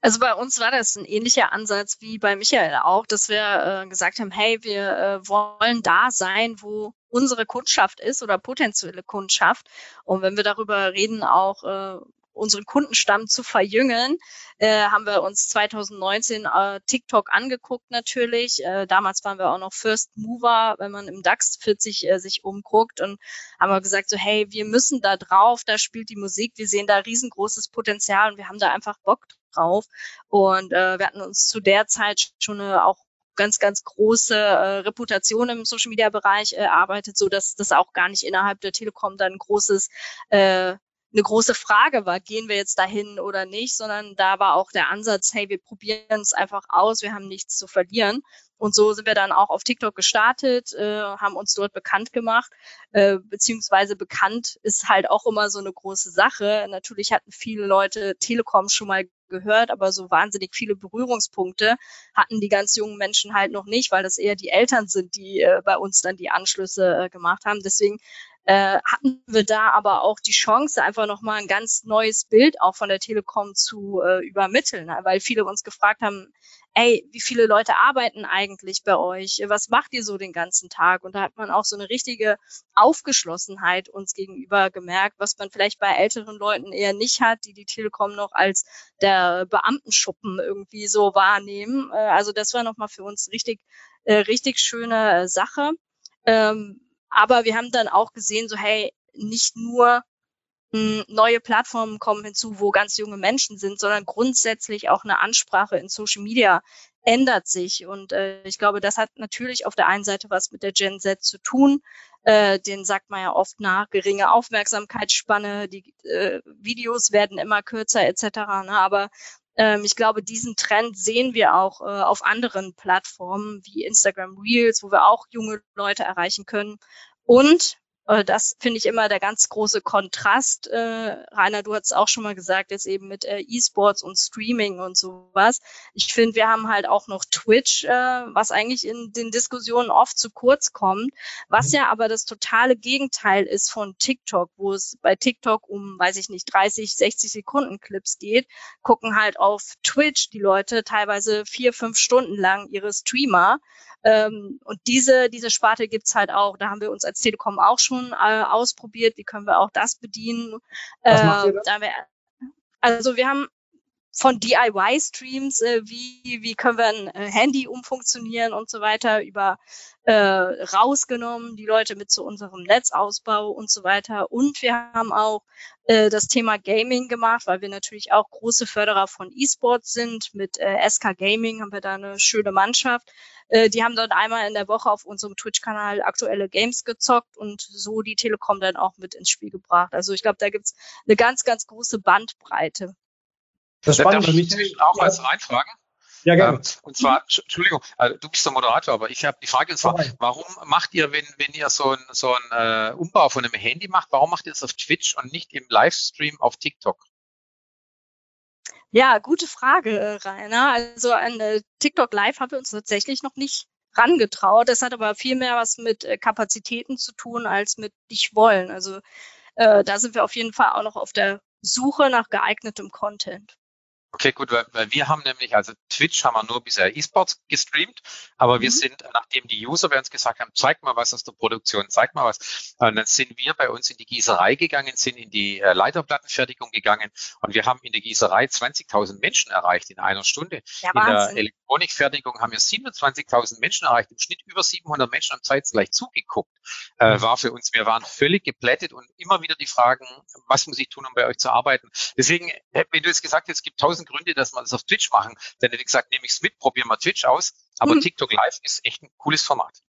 Also bei uns war das ein ähnlicher Ansatz wie bei Michael auch, dass wir äh, gesagt haben, hey, wir äh, wollen da sein, wo unsere Kundschaft ist oder potenzielle Kundschaft. Und wenn wir darüber reden, auch äh, unseren Kundenstamm zu verjüngen, äh, haben wir uns 2019 äh, TikTok angeguckt natürlich. Äh, damals waren wir auch noch First Mover, wenn man im DAX 40 äh, sich umguckt und haben wir gesagt so, hey, wir müssen da drauf, da spielt die Musik, wir sehen da riesengroßes Potenzial und wir haben da einfach Bock drauf. Und äh, wir hatten uns zu der Zeit schon eine auch ganz, ganz große äh, Reputation im Social Media Bereich äh, arbeitet, so dass das auch gar nicht innerhalb der Telekom dann großes äh, eine große Frage war, gehen wir jetzt dahin oder nicht, sondern da war auch der Ansatz, hey, wir probieren es einfach aus, wir haben nichts zu verlieren. Und so sind wir dann auch auf TikTok gestartet, äh, haben uns dort bekannt gemacht, äh, beziehungsweise bekannt ist halt auch immer so eine große Sache. Natürlich hatten viele Leute Telekom schon mal gehört, aber so wahnsinnig viele Berührungspunkte hatten die ganz jungen Menschen halt noch nicht, weil das eher die Eltern sind, die äh, bei uns dann die Anschlüsse äh, gemacht haben. Deswegen äh, hatten wir da aber auch die Chance, einfach nochmal ein ganz neues Bild auch von der Telekom zu äh, übermitteln, weil viele uns gefragt haben, ey, wie viele Leute arbeiten eigentlich bei euch? Was macht ihr so den ganzen Tag? Und da hat man auch so eine richtige Aufgeschlossenheit uns gegenüber gemerkt, was man vielleicht bei älteren Leuten eher nicht hat, die die Telekom noch als der Beamtenschuppen irgendwie so wahrnehmen. Äh, also das war nochmal für uns richtig, äh, richtig schöne Sache. Ähm, aber wir haben dann auch gesehen, so hey, nicht nur neue Plattformen kommen hinzu, wo ganz junge Menschen sind, sondern grundsätzlich auch eine Ansprache in Social Media ändert sich. Und äh, ich glaube, das hat natürlich auf der einen Seite was mit der Gen Z zu tun. Äh, den sagt man ja oft nach, geringe Aufmerksamkeitsspanne, die äh, Videos werden immer kürzer etc. Ne? Aber ähm, ich glaube, diesen Trend sehen wir auch äh, auf anderen Plattformen wie Instagram Reels, wo wir auch junge Leute erreichen können. Und das finde ich immer der ganz große Kontrast. Äh, Rainer, du hast auch schon mal gesagt, jetzt eben mit äh, E-Sports und Streaming und sowas. Ich finde, wir haben halt auch noch Twitch, äh, was eigentlich in den Diskussionen oft zu kurz kommt, was mhm. ja aber das totale Gegenteil ist von TikTok, wo es bei TikTok um, weiß ich nicht, 30, 60 Sekunden Clips geht, gucken halt auf Twitch die Leute teilweise vier, fünf Stunden lang ihre Streamer ähm, und diese, diese Sparte gibt's halt auch. Da haben wir uns als Telekom auch schon äh, ausprobiert. Wie können wir auch das bedienen? Was macht ihr da? Wir, also wir haben von DIY-Streams, äh, wie, wie können wir ein äh, Handy umfunktionieren und so weiter, über äh, rausgenommen, die Leute mit zu unserem Netzausbau und so weiter. Und wir haben auch äh, das Thema Gaming gemacht, weil wir natürlich auch große Förderer von E-Sports sind. Mit äh, SK Gaming haben wir da eine schöne Mannschaft. Äh, die haben dort einmal in der Woche auf unserem Twitch-Kanal aktuelle Games gezockt und so die Telekom dann auch mit ins Spiel gebracht. Also ich glaube, da gibt's eine ganz, ganz große Bandbreite. Das spannend für mich. auch als reinfragen? Ja, gerne. Ähm, und zwar, Entschuldigung, also du bist der Moderator, aber ich habe die Frage, und zwar, warum macht ihr, wenn, wenn ihr so ein, so ein äh, Umbau von einem Handy macht, warum macht ihr das auf Twitch und nicht im Livestream auf TikTok? Ja, gute Frage, äh, Rainer. Also an äh, TikTok Live haben wir uns tatsächlich noch nicht rangetraut. Das hat aber viel mehr was mit äh, Kapazitäten zu tun als mit nicht wollen. Also äh, da sind wir auf jeden Fall auch noch auf der Suche nach geeignetem Content. Okay, gut, weil, weil wir haben nämlich, also Twitch haben wir nur bisher E-Sports gestreamt, aber mhm. wir sind, nachdem die User bei uns gesagt haben, zeig mal was aus der Produktion, zeig mal was, und dann sind wir bei uns in die Gießerei gegangen, sind in die äh, Leiterplattenfertigung gegangen und wir haben in der Gießerei 20.000 Menschen erreicht in einer Stunde. Ja, in der Elektronikfertigung haben wir 27.000 Menschen erreicht, im Schnitt über 700 Menschen am zeitgleich zugeguckt. Äh, mhm. war für uns, wir waren völlig geplättet und immer wieder die Fragen, was muss ich tun, um bei euch zu arbeiten? Deswegen, wenn du jetzt gesagt hast, es gibt 1000 Gründe, dass man das auf Twitch machen. Dann hätte ich gesagt, nehme ich es mit, probiere mal Twitch aus. Aber mhm. TikTok Live ist echt ein cooles Format.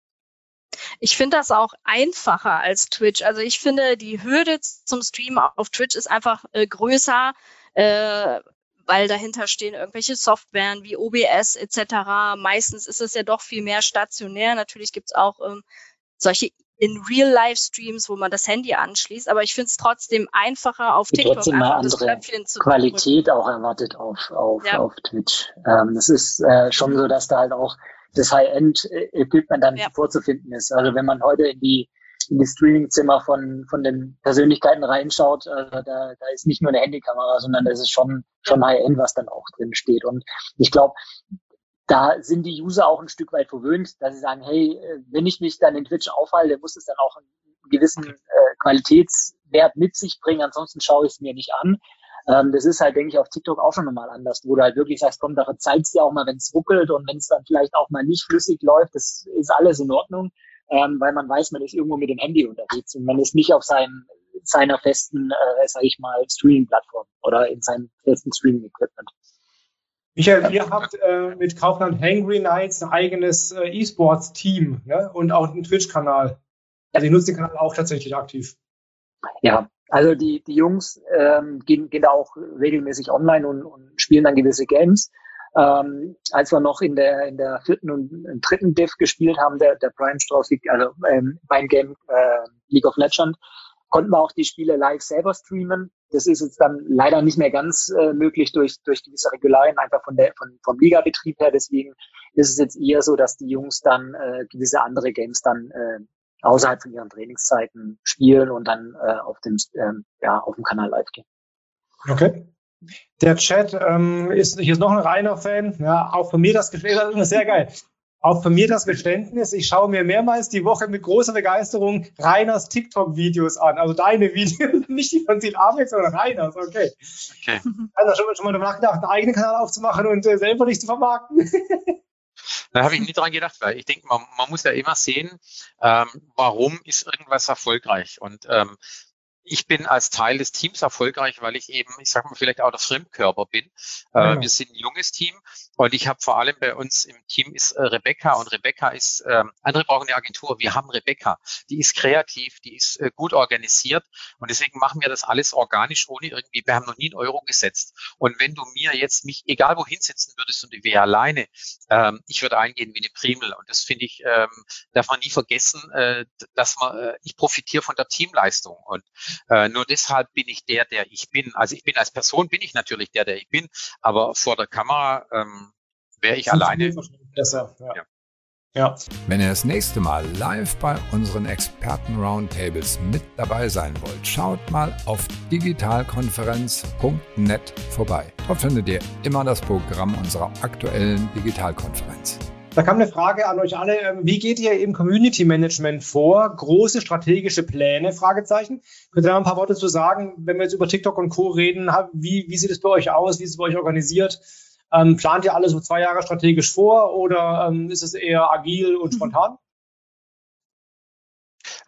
Ich finde das auch einfacher als Twitch. Also ich finde, die Hürde zum Stream auf Twitch ist einfach äh, größer, äh, weil dahinter stehen irgendwelche Softwaren wie OBS etc. Meistens ist es ja doch viel mehr stationär. Natürlich gibt es auch ähm, solche in Real-Life-Streams, wo man das Handy anschließt. Aber ich finde es trotzdem einfacher auf TikTok trotzdem einfach das Knöpfchen zu Qualität drücken. auch erwartet auf, auf, ja. auf Twitch. Ähm, das ist äh, schon so, dass da halt auch das High-End-Equipment dann ja. vorzufinden ist. Also wenn man heute in die in die Streaming-Zimmer von, von den Persönlichkeiten reinschaut, äh, da, da ist nicht nur eine Handykamera, sondern das ist schon, schon High-End, was dann auch drin steht. Und ich glaube, da sind die User auch ein Stück weit verwöhnt, dass sie sagen, hey, äh, wenn ich mich dann in Twitch aufhalte, muss es dann auch einen gewissen äh, Qualitätswert mit sich bringen, ansonsten schaue ich es mir nicht an. Ähm, das ist halt, denke ich, auf TikTok auch schon nochmal anders, wo du halt wirklich sagst, komm, da zeigst dir auch mal, wenn es ruckelt und wenn es dann vielleicht auch mal nicht flüssig läuft, das ist alles in Ordnung, ähm, weil man weiß, man ist irgendwo mit dem Handy unterwegs und man ist nicht auf seinem seiner festen, äh, sag ich mal, Streaming-Plattform oder in seinem festen Streaming-Equipment. Michael, ihr habt äh, mit Kaufland Hangry Nights ein eigenes äh, E-Sports-Team ne? und auch einen Twitch-Kanal. Also ich nutze den Kanal auch tatsächlich aktiv. Ja, also die, die Jungs ähm, gehen, gehen da auch regelmäßig online und, und spielen dann gewisse Games. Ähm, als wir noch in der in der vierten und dritten Div gespielt haben, der, der Strauß liegt, also ähm, mein Game äh, League of Legends, konnten wir auch die Spiele live selber streamen. Das ist jetzt dann leider nicht mehr ganz äh, möglich durch, durch gewisse Regularien, einfach von der, von, vom Ligabetrieb her. Deswegen ist es jetzt eher so, dass die Jungs dann äh, gewisse andere Games dann äh, außerhalb von ihren Trainingszeiten spielen und dann äh, auf dem, ähm, ja, auf dem Kanal live gehen. Okay. Der Chat ähm, ist, hier ist noch ein reiner Fan. Ja, auch von mir das Geständnis, sehr geil. Auch von mir das Geständnis, ich schaue mir mehrmals die Woche mit großer Begeisterung Reiners TikTok-Videos an. Also deine Videos, nicht die von Sil Amex, sondern Reiners, okay. okay. Also schon, schon mal darüber nachgedacht, einen eigenen Kanal aufzumachen und äh, selber nicht zu vermarkten? Da habe ich nie dran gedacht, weil ich denke, man, man muss ja immer sehen, ähm, warum ist irgendwas erfolgreich. Und ähm, ich bin als Teil des Teams erfolgreich, weil ich eben, ich sage mal, vielleicht auch der Fremdkörper bin. Äh, Wir sind ein junges Team und ich habe vor allem bei uns im Team ist äh, Rebecca und Rebecca ist, äh, andere brauchen eine Agentur, wir haben Rebecca, die ist kreativ, die ist äh, gut organisiert und deswegen machen wir das alles organisch, ohne irgendwie, wir haben noch nie einen Euro gesetzt. Und wenn du mir jetzt mich, egal wohin setzen würdest und ich wäre alleine, ähm, ich würde eingehen wie eine Primel und das finde ich, ähm, darf man nie vergessen, äh, dass man, äh, ich profitiere von der Teamleistung und äh, nur deshalb bin ich der, der ich bin. Also ich bin als Person bin ich natürlich der, der ich bin, aber vor der Kamera ähm, wäre ich alleine. Besser, ja. ja. Ja. Wenn ihr das nächste Mal live bei unseren Experten-Roundtables mit dabei sein wollt, schaut mal auf digitalkonferenz.net vorbei. Dort findet ihr immer das Programm unserer aktuellen Digitalkonferenz. Da kam eine Frage an euch alle. Ähm, wie geht ihr im Community Management vor? Große strategische Pläne? Fragezeichen. Könnt ihr da ein paar Worte zu sagen, wenn wir jetzt über TikTok und Co. reden? Wie, wie sieht es bei euch aus? Wie ist es bei euch organisiert? Ähm, plant ihr alles so zwei Jahre strategisch vor oder ähm, ist es eher agil und mhm. spontan?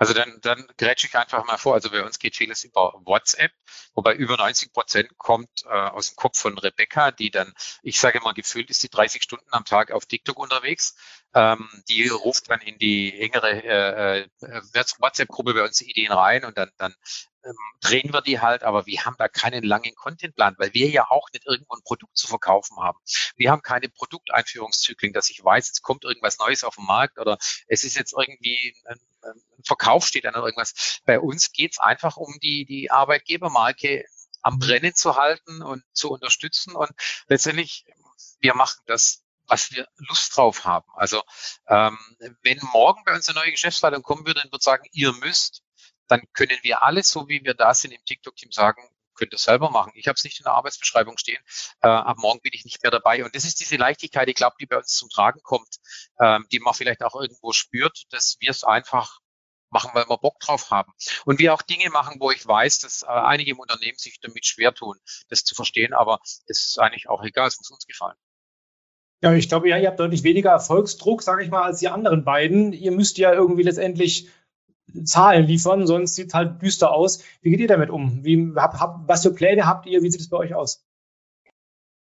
Also dann, dann grätsche ich einfach mal vor. Also bei uns geht vieles über WhatsApp, wobei über 90 Prozent kommt äh, aus dem Kopf von Rebecca, die dann, ich sage mal, gefühlt ist die 30 Stunden am Tag auf TikTok unterwegs. Ähm, die ruft dann in die engere äh, äh WhatsApp-Gruppe bei uns Ideen rein und dann, dann ähm, drehen wir die halt, aber wir haben da keinen langen Contentplan, weil wir ja auch nicht irgendwo ein Produkt zu verkaufen haben. Wir haben keine Produkteinführungszyklen, dass ich weiß, jetzt kommt irgendwas Neues auf den Markt oder es ist jetzt irgendwie ein, Verkauf steht an irgendwas. Bei uns geht's einfach um die, die Arbeitgebermarke am mhm. Brennen zu halten und zu unterstützen und letztendlich wir machen das was wir Lust drauf haben. Also ähm, wenn morgen bei uns eine neue Geschäftsleitung kommen würde und würde sagen, ihr müsst, dann können wir alles, so wie wir da sind im TikTok-Team sagen, könnt ihr selber machen. Ich habe es nicht in der Arbeitsbeschreibung stehen. Äh, ab morgen bin ich nicht mehr dabei. Und das ist diese Leichtigkeit, ich glaube, die bei uns zum Tragen kommt, ähm, die man vielleicht auch irgendwo spürt, dass wir es einfach machen, weil wir Bock drauf haben. Und wir auch Dinge machen, wo ich weiß, dass äh, einige im Unternehmen sich damit schwer tun, das zu verstehen. Aber es ist eigentlich auch egal, es muss uns gefallen. Ja, ich glaube, ja, ihr habt deutlich weniger Erfolgsdruck, sage ich mal, als die anderen beiden. Ihr müsst ja irgendwie letztendlich Zahlen liefern, sonst sieht halt düster aus. Wie geht ihr damit um? Wie, hab, hab, was für Pläne habt ihr? Wie sieht es bei euch aus?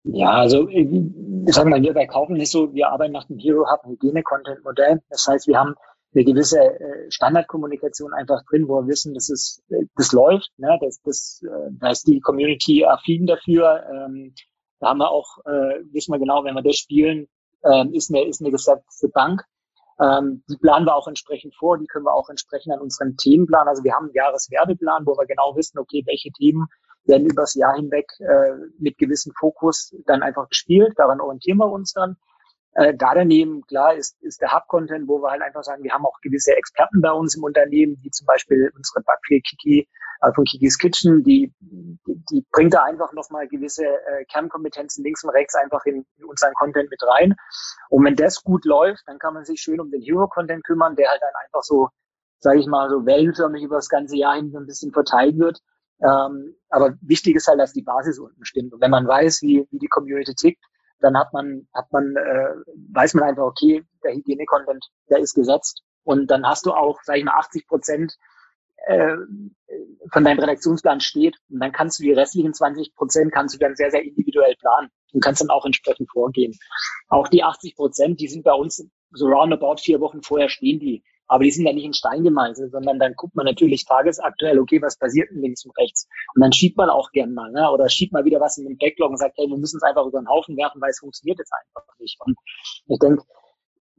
Ja, also ich sage mal, wir bei Kaufen ist so, wir arbeiten nach dem Hero Hub Hygiene-Content-Modell. Das heißt, wir haben eine gewisse äh, Standardkommunikation einfach drin, wo wir wissen, dass es äh, das läuft, ne? das, das, äh, da ist die Community affin dafür. Ähm, da haben wir auch, äh, wissen wir genau, wenn wir das spielen, ähm, ist eine, ist eine gesetzte Bank. Ähm, die planen wir auch entsprechend vor, die können wir auch entsprechend an unseren Themen planen. Also wir haben einen Jahreswerbeplan, wo wir genau wissen, okay, welche Themen werden übers Jahr hinweg äh, mit gewissem Fokus dann einfach gespielt. Daran orientieren wir uns dann. Äh, da daneben, klar, ist, ist der Hub-Content, wo wir halt einfach sagen, wir haben auch gewisse Experten bei uns im Unternehmen, wie zum Beispiel unsere Backfee Kiki äh, von Kikis Kitchen, die, die, bringt da einfach nochmal gewisse äh, Kernkompetenzen links und rechts einfach in, in unseren Content mit rein. Und wenn das gut läuft, dann kann man sich schön um den Hero-Content kümmern, der halt dann einfach so, sage ich mal, so wellenförmig über das ganze Jahr hin so ein bisschen verteilt wird. Ähm, aber wichtig ist halt, dass die Basis unten stimmt. Und wenn man weiß, wie, wie die Community tickt, dann hat man, hat man, äh, weiß man einfach, okay, der Hygiene-Content, der ist gesetzt. Und dann hast du auch, sag ich mal, 80 Prozent äh, von deinem Redaktionsplan steht. Und dann kannst du die restlichen 20 Prozent kannst du dann sehr, sehr individuell planen und kannst dann auch entsprechend vorgehen. Auch die 80 Prozent, die sind bei uns so roundabout vier Wochen vorher stehen die. Aber die sind ja nicht in Stein gemeißelt, sondern dann guckt man natürlich tagesaktuell, okay, was passiert denn links und rechts? Und dann schiebt man auch gern mal, ne? oder schiebt mal wieder was in den Backlog und sagt, hey, wir müssen es einfach über den Haufen werfen, weil es funktioniert jetzt einfach nicht. Und ich denke,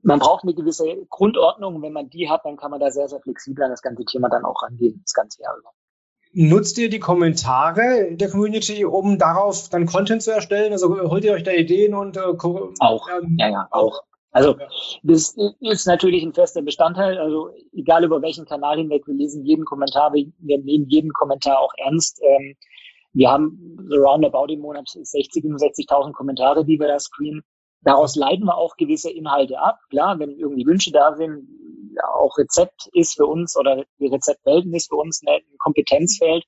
man braucht eine gewisse Grundordnung. Wenn man die hat, dann kann man da sehr, sehr flexibel an das ganze Thema dann auch rangehen, das ganze Jahr über. Nutzt ihr die Kommentare der Community, um darauf dann Content zu erstellen? Also holt ihr euch da Ideen und äh, auch, ähm, ja, ja, auch. Also das ist natürlich ein fester Bestandteil. Also egal über welchen Kanal hinweg, wir lesen jeden Kommentar, wir nehmen jeden Kommentar auch ernst. Ähm, wir haben so roundabout im Monat 60, 65.000 Kommentare, die wir da screenen. Daraus leiten wir auch gewisse Inhalte ab. Klar, wenn irgendwie Wünsche da sind, auch Rezept ist für uns oder die Rezeptwelten ist für uns ein Kompetenzfeld.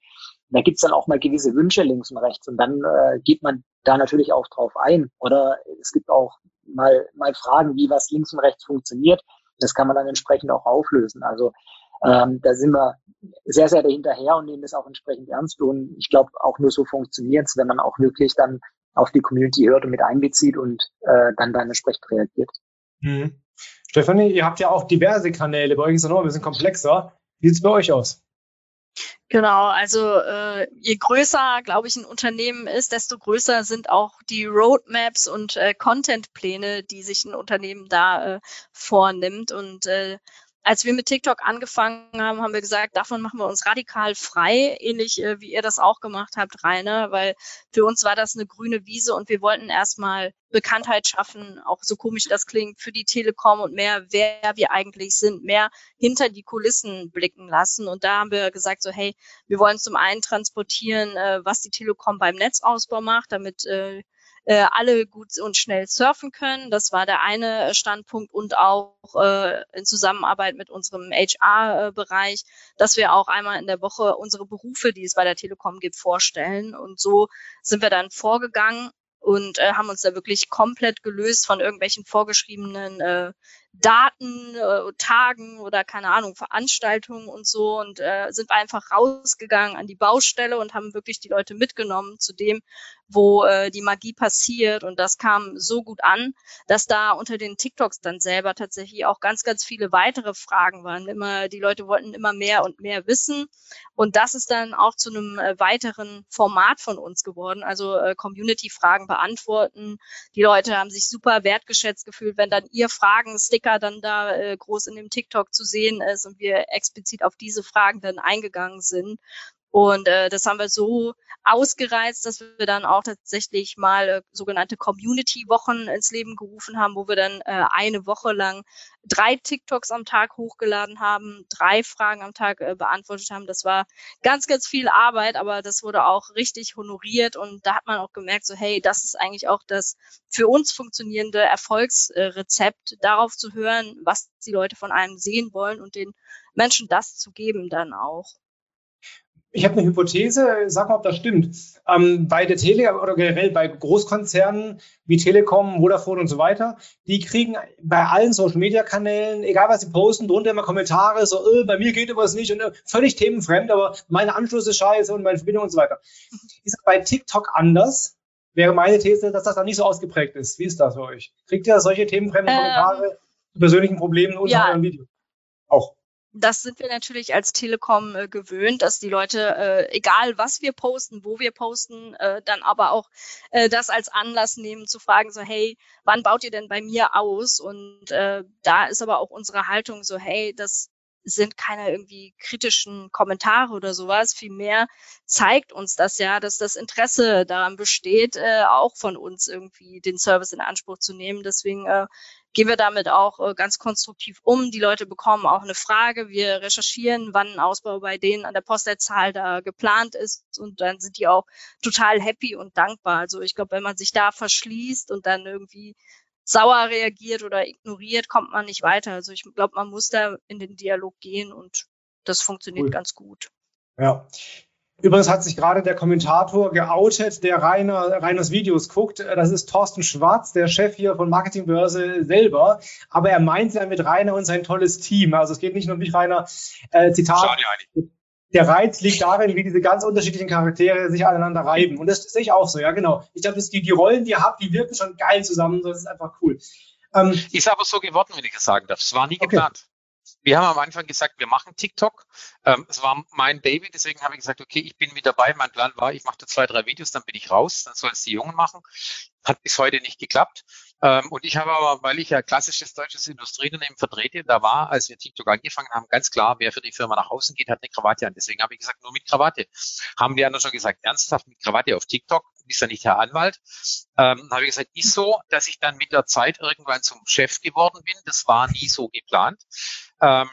Da gibt's dann auch mal gewisse Wünsche links und rechts und dann äh, geht man da natürlich auch drauf ein. Oder es gibt auch mal, mal Fragen, wie was links und rechts funktioniert. Das kann man dann entsprechend auch auflösen. Also ähm, da sind wir sehr, sehr dahinterher und nehmen das auch entsprechend ernst. Und ich glaube, auch nur so funktioniert es, wenn man auch wirklich dann auf die Community hört und mit einbezieht und äh, dann dann entsprechend reagiert. Mhm. Stefanie, ihr habt ja auch diverse Kanäle. Bei euch ist es noch ein bisschen komplexer. Wie sieht es bei euch aus? Genau, also äh, je größer, glaube ich, ein Unternehmen ist, desto größer sind auch die Roadmaps und äh, Contentpläne, die sich ein Unternehmen da äh, vornimmt. Und äh, als wir mit TikTok angefangen haben, haben wir gesagt, davon machen wir uns radikal frei, ähnlich äh, wie ihr das auch gemacht habt, Rainer, weil für uns war das eine grüne Wiese und wir wollten erstmal Bekanntheit schaffen, auch so komisch das klingt, für die Telekom und mehr, wer wir eigentlich sind, mehr hinter die Kulissen blicken lassen. Und da haben wir gesagt, so hey, wir wollen zum einen transportieren, äh, was die Telekom beim Netzausbau macht, damit äh, äh, alle gut und schnell surfen können. Das war der eine Standpunkt und auch äh, in Zusammenarbeit mit unserem HR-Bereich, dass wir auch einmal in der Woche unsere Berufe, die es bei der Telekom gibt, vorstellen. Und so sind wir dann vorgegangen und äh, haben uns da wirklich komplett gelöst von irgendwelchen vorgeschriebenen äh, Daten, äh, Tagen oder keine Ahnung, Veranstaltungen und so und äh, sind einfach rausgegangen an die Baustelle und haben wirklich die Leute mitgenommen zu dem, wo äh, die Magie passiert und das kam so gut an, dass da unter den TikToks dann selber tatsächlich auch ganz, ganz viele weitere Fragen waren. Immer, die Leute wollten immer mehr und mehr wissen und das ist dann auch zu einem äh, weiteren Format von uns geworden, also äh, Community-Fragen beantworten. Die Leute haben sich super wertgeschätzt gefühlt, wenn dann ihr Fragen Sticker dann da äh, groß in dem TikTok zu sehen ist und wir explizit auf diese Fragen dann eingegangen sind. Und äh, das haben wir so ausgereizt, dass wir dann auch tatsächlich mal äh, sogenannte Community-Wochen ins Leben gerufen haben, wo wir dann äh, eine Woche lang drei TikToks am Tag hochgeladen haben, drei Fragen am Tag äh, beantwortet haben. Das war ganz, ganz viel Arbeit, aber das wurde auch richtig honoriert und da hat man auch gemerkt, so hey, das ist eigentlich auch das für uns funktionierende Erfolgsrezept, darauf zu hören, was die Leute von einem sehen wollen und den Menschen das zu geben dann auch. Ich habe eine Hypothese, sag mal, ob das stimmt. Ähm, bei der Tele oder generell bei Großkonzernen wie Telekom, Vodafone und so weiter, die kriegen bei allen Social Media Kanälen, egal was sie posten, drunter immer Kommentare, so, äh, bei mir geht was nicht und äh, völlig themenfremd, aber meine Anschluss ist scheiße und meine Verbindung und so weiter. Ist bei TikTok anders? Wäre meine These, dass das da nicht so ausgeprägt ist. Wie ist das für euch? Kriegt ihr solche themenfremden ähm, Kommentare zu persönlichen Problemen unter ja. eurem Video? Auch das sind wir natürlich als Telekom äh, gewöhnt, dass die Leute, äh, egal was wir posten, wo wir posten, äh, dann aber auch äh, das als Anlass nehmen zu fragen, so hey, wann baut ihr denn bei mir aus? Und äh, da ist aber auch unsere Haltung so, hey, das sind keine irgendwie kritischen Kommentare oder sowas. Vielmehr zeigt uns das ja, dass das Interesse daran besteht, äh, auch von uns irgendwie den Service in Anspruch zu nehmen. Deswegen äh, gehen wir damit auch äh, ganz konstruktiv um. Die Leute bekommen auch eine Frage. Wir recherchieren, wann ein Ausbau bei denen an der Postleitzahl da geplant ist und dann sind die auch total happy und dankbar. Also ich glaube, wenn man sich da verschließt und dann irgendwie sauer reagiert oder ignoriert, kommt man nicht weiter. Also ich glaube, man muss da in den Dialog gehen und das funktioniert cool. ganz gut. Ja. Übrigens hat sich gerade der Kommentator geoutet, der Rainer, Rainers Videos guckt. Das ist Thorsten Schwarz, der Chef hier von Marketingbörse selber. Aber er meint ja mit Rainer und sein tolles Team. Also es geht nicht nur um dich, Rainer. Äh, Zitat. Der Reiz liegt darin, wie diese ganz unterschiedlichen Charaktere sich aneinander reiben. Und das sehe ich auch so, ja, genau. Ich glaube, die, die Rollen, die ihr habt, die wirken schon geil zusammen. Das ist einfach cool. Ähm, ist aber so geworden, wenn ich das sagen darf. Es war nie okay. geplant wir haben am Anfang gesagt, wir machen TikTok. Ähm, es war mein Baby, deswegen habe ich gesagt, okay, ich bin mit dabei. Mein Plan war, ich mache da zwei, drei Videos, dann bin ich raus, dann sollen es die Jungen machen. Hat bis heute nicht geklappt. Ähm, und ich habe aber, weil ich ja klassisches deutsches Industrieunternehmen vertrete, da war, als wir TikTok angefangen haben, ganz klar, wer für die Firma nach außen geht, hat eine Krawatte an. Deswegen habe ich gesagt, nur mit Krawatte. Haben die anderen schon gesagt, ernsthaft mit Krawatte auf TikTok? Bist ja nicht Herr Anwalt. Ähm, habe ich gesagt, ist so, dass ich dann mit der Zeit irgendwann zum Chef geworden bin. Das war nie so geplant. Ähm,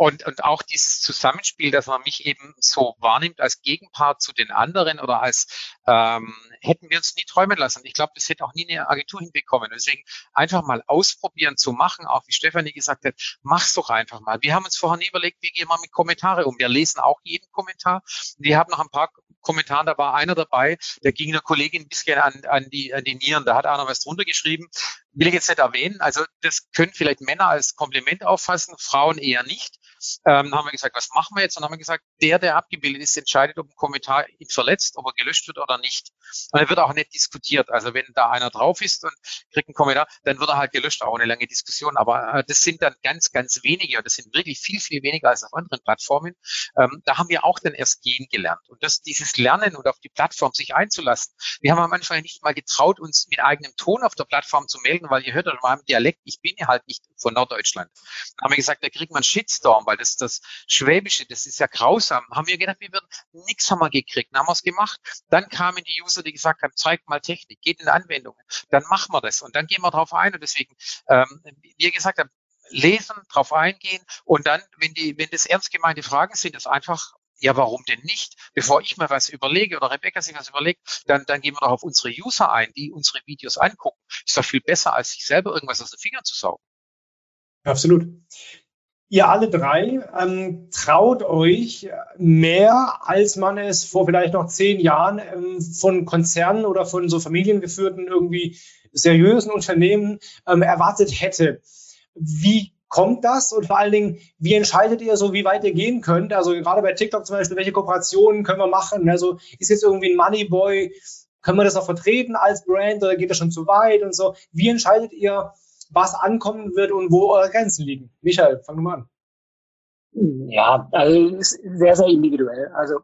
und, und auch dieses Zusammenspiel, dass man mich eben so wahrnimmt als Gegenpart zu den anderen oder als ähm, hätten wir uns nie träumen lassen. Ich glaube, das hätte auch nie eine Agentur hinbekommen. Deswegen einfach mal ausprobieren zu machen, auch wie Stefanie gesagt hat, mach's doch einfach mal. Wir haben uns vorher nie überlegt, wie gehen wir mit Kommentare um. Wir lesen auch jeden Kommentar. Wir haben noch ein paar Kommentaren, da war einer dabei, der ging einer Kollegin ein bisschen an, an, die, an die Nieren. Da hat einer was drunter geschrieben. Will ich jetzt nicht erwähnen. Also das können vielleicht Männer als Kompliment auffassen, Frauen eher nicht ähm, haben wir gesagt, was machen wir jetzt? Und haben wir gesagt, der, der abgebildet ist, entscheidet, ob ein Kommentar ihn verletzt, ob er gelöscht wird oder nicht. Und er wird auch nicht diskutiert. Also wenn da einer drauf ist und kriegt einen Kommentar, dann wird er halt gelöscht, auch eine lange Diskussion. Aber äh, das sind dann ganz, ganz wenige das sind wirklich viel, viel weniger als auf anderen Plattformen. Ähm, da haben wir auch dann erst gehen gelernt. Und das, dieses Lernen und auf die Plattform sich einzulassen. Wir haben am Anfang nicht mal getraut, uns mit eigenem Ton auf der Plattform zu melden, weil ihr hört ja mal im Dialekt, ich bin ja halt nicht von Norddeutschland. Dann haben wir gesagt, da kriegt man Shitstorm, weil das, das Schwäbische, das ist ja grausam. Haben wir gedacht, wir würden nichts haben wir gekriegt. Dann haben wir es gemacht. Dann kamen die User, die gesagt haben, zeigt mal Technik, geht in Anwendungen. Dann machen wir das und dann gehen wir drauf ein. Und deswegen, ähm, wie ihr gesagt habt, lesen, drauf eingehen und dann, wenn die, wenn das ernst gemeinte Fragen sind, das einfach ja, warum denn nicht? Bevor ich mir was überlege oder Rebecca sich was überlegt, dann, dann gehen wir doch auf unsere User ein, die unsere Videos angucken. Ist doch viel besser, als sich selber irgendwas aus den Fingern zu saugen. Absolut ihr alle drei ähm, traut euch mehr, als man es vor vielleicht noch zehn Jahren ähm, von Konzernen oder von so familiengeführten irgendwie seriösen Unternehmen ähm, erwartet hätte. Wie kommt das und vor allen Dingen, wie entscheidet ihr so, wie weit ihr gehen könnt? Also gerade bei TikTok zum Beispiel, welche Kooperationen können wir machen? Also ist jetzt irgendwie ein Moneyboy, können wir das auch vertreten als Brand oder geht das schon zu weit und so? Wie entscheidet ihr, was ankommen wird und wo eure Grenzen liegen. Michael, fang mal an. Ja, also sehr, sehr individuell. Also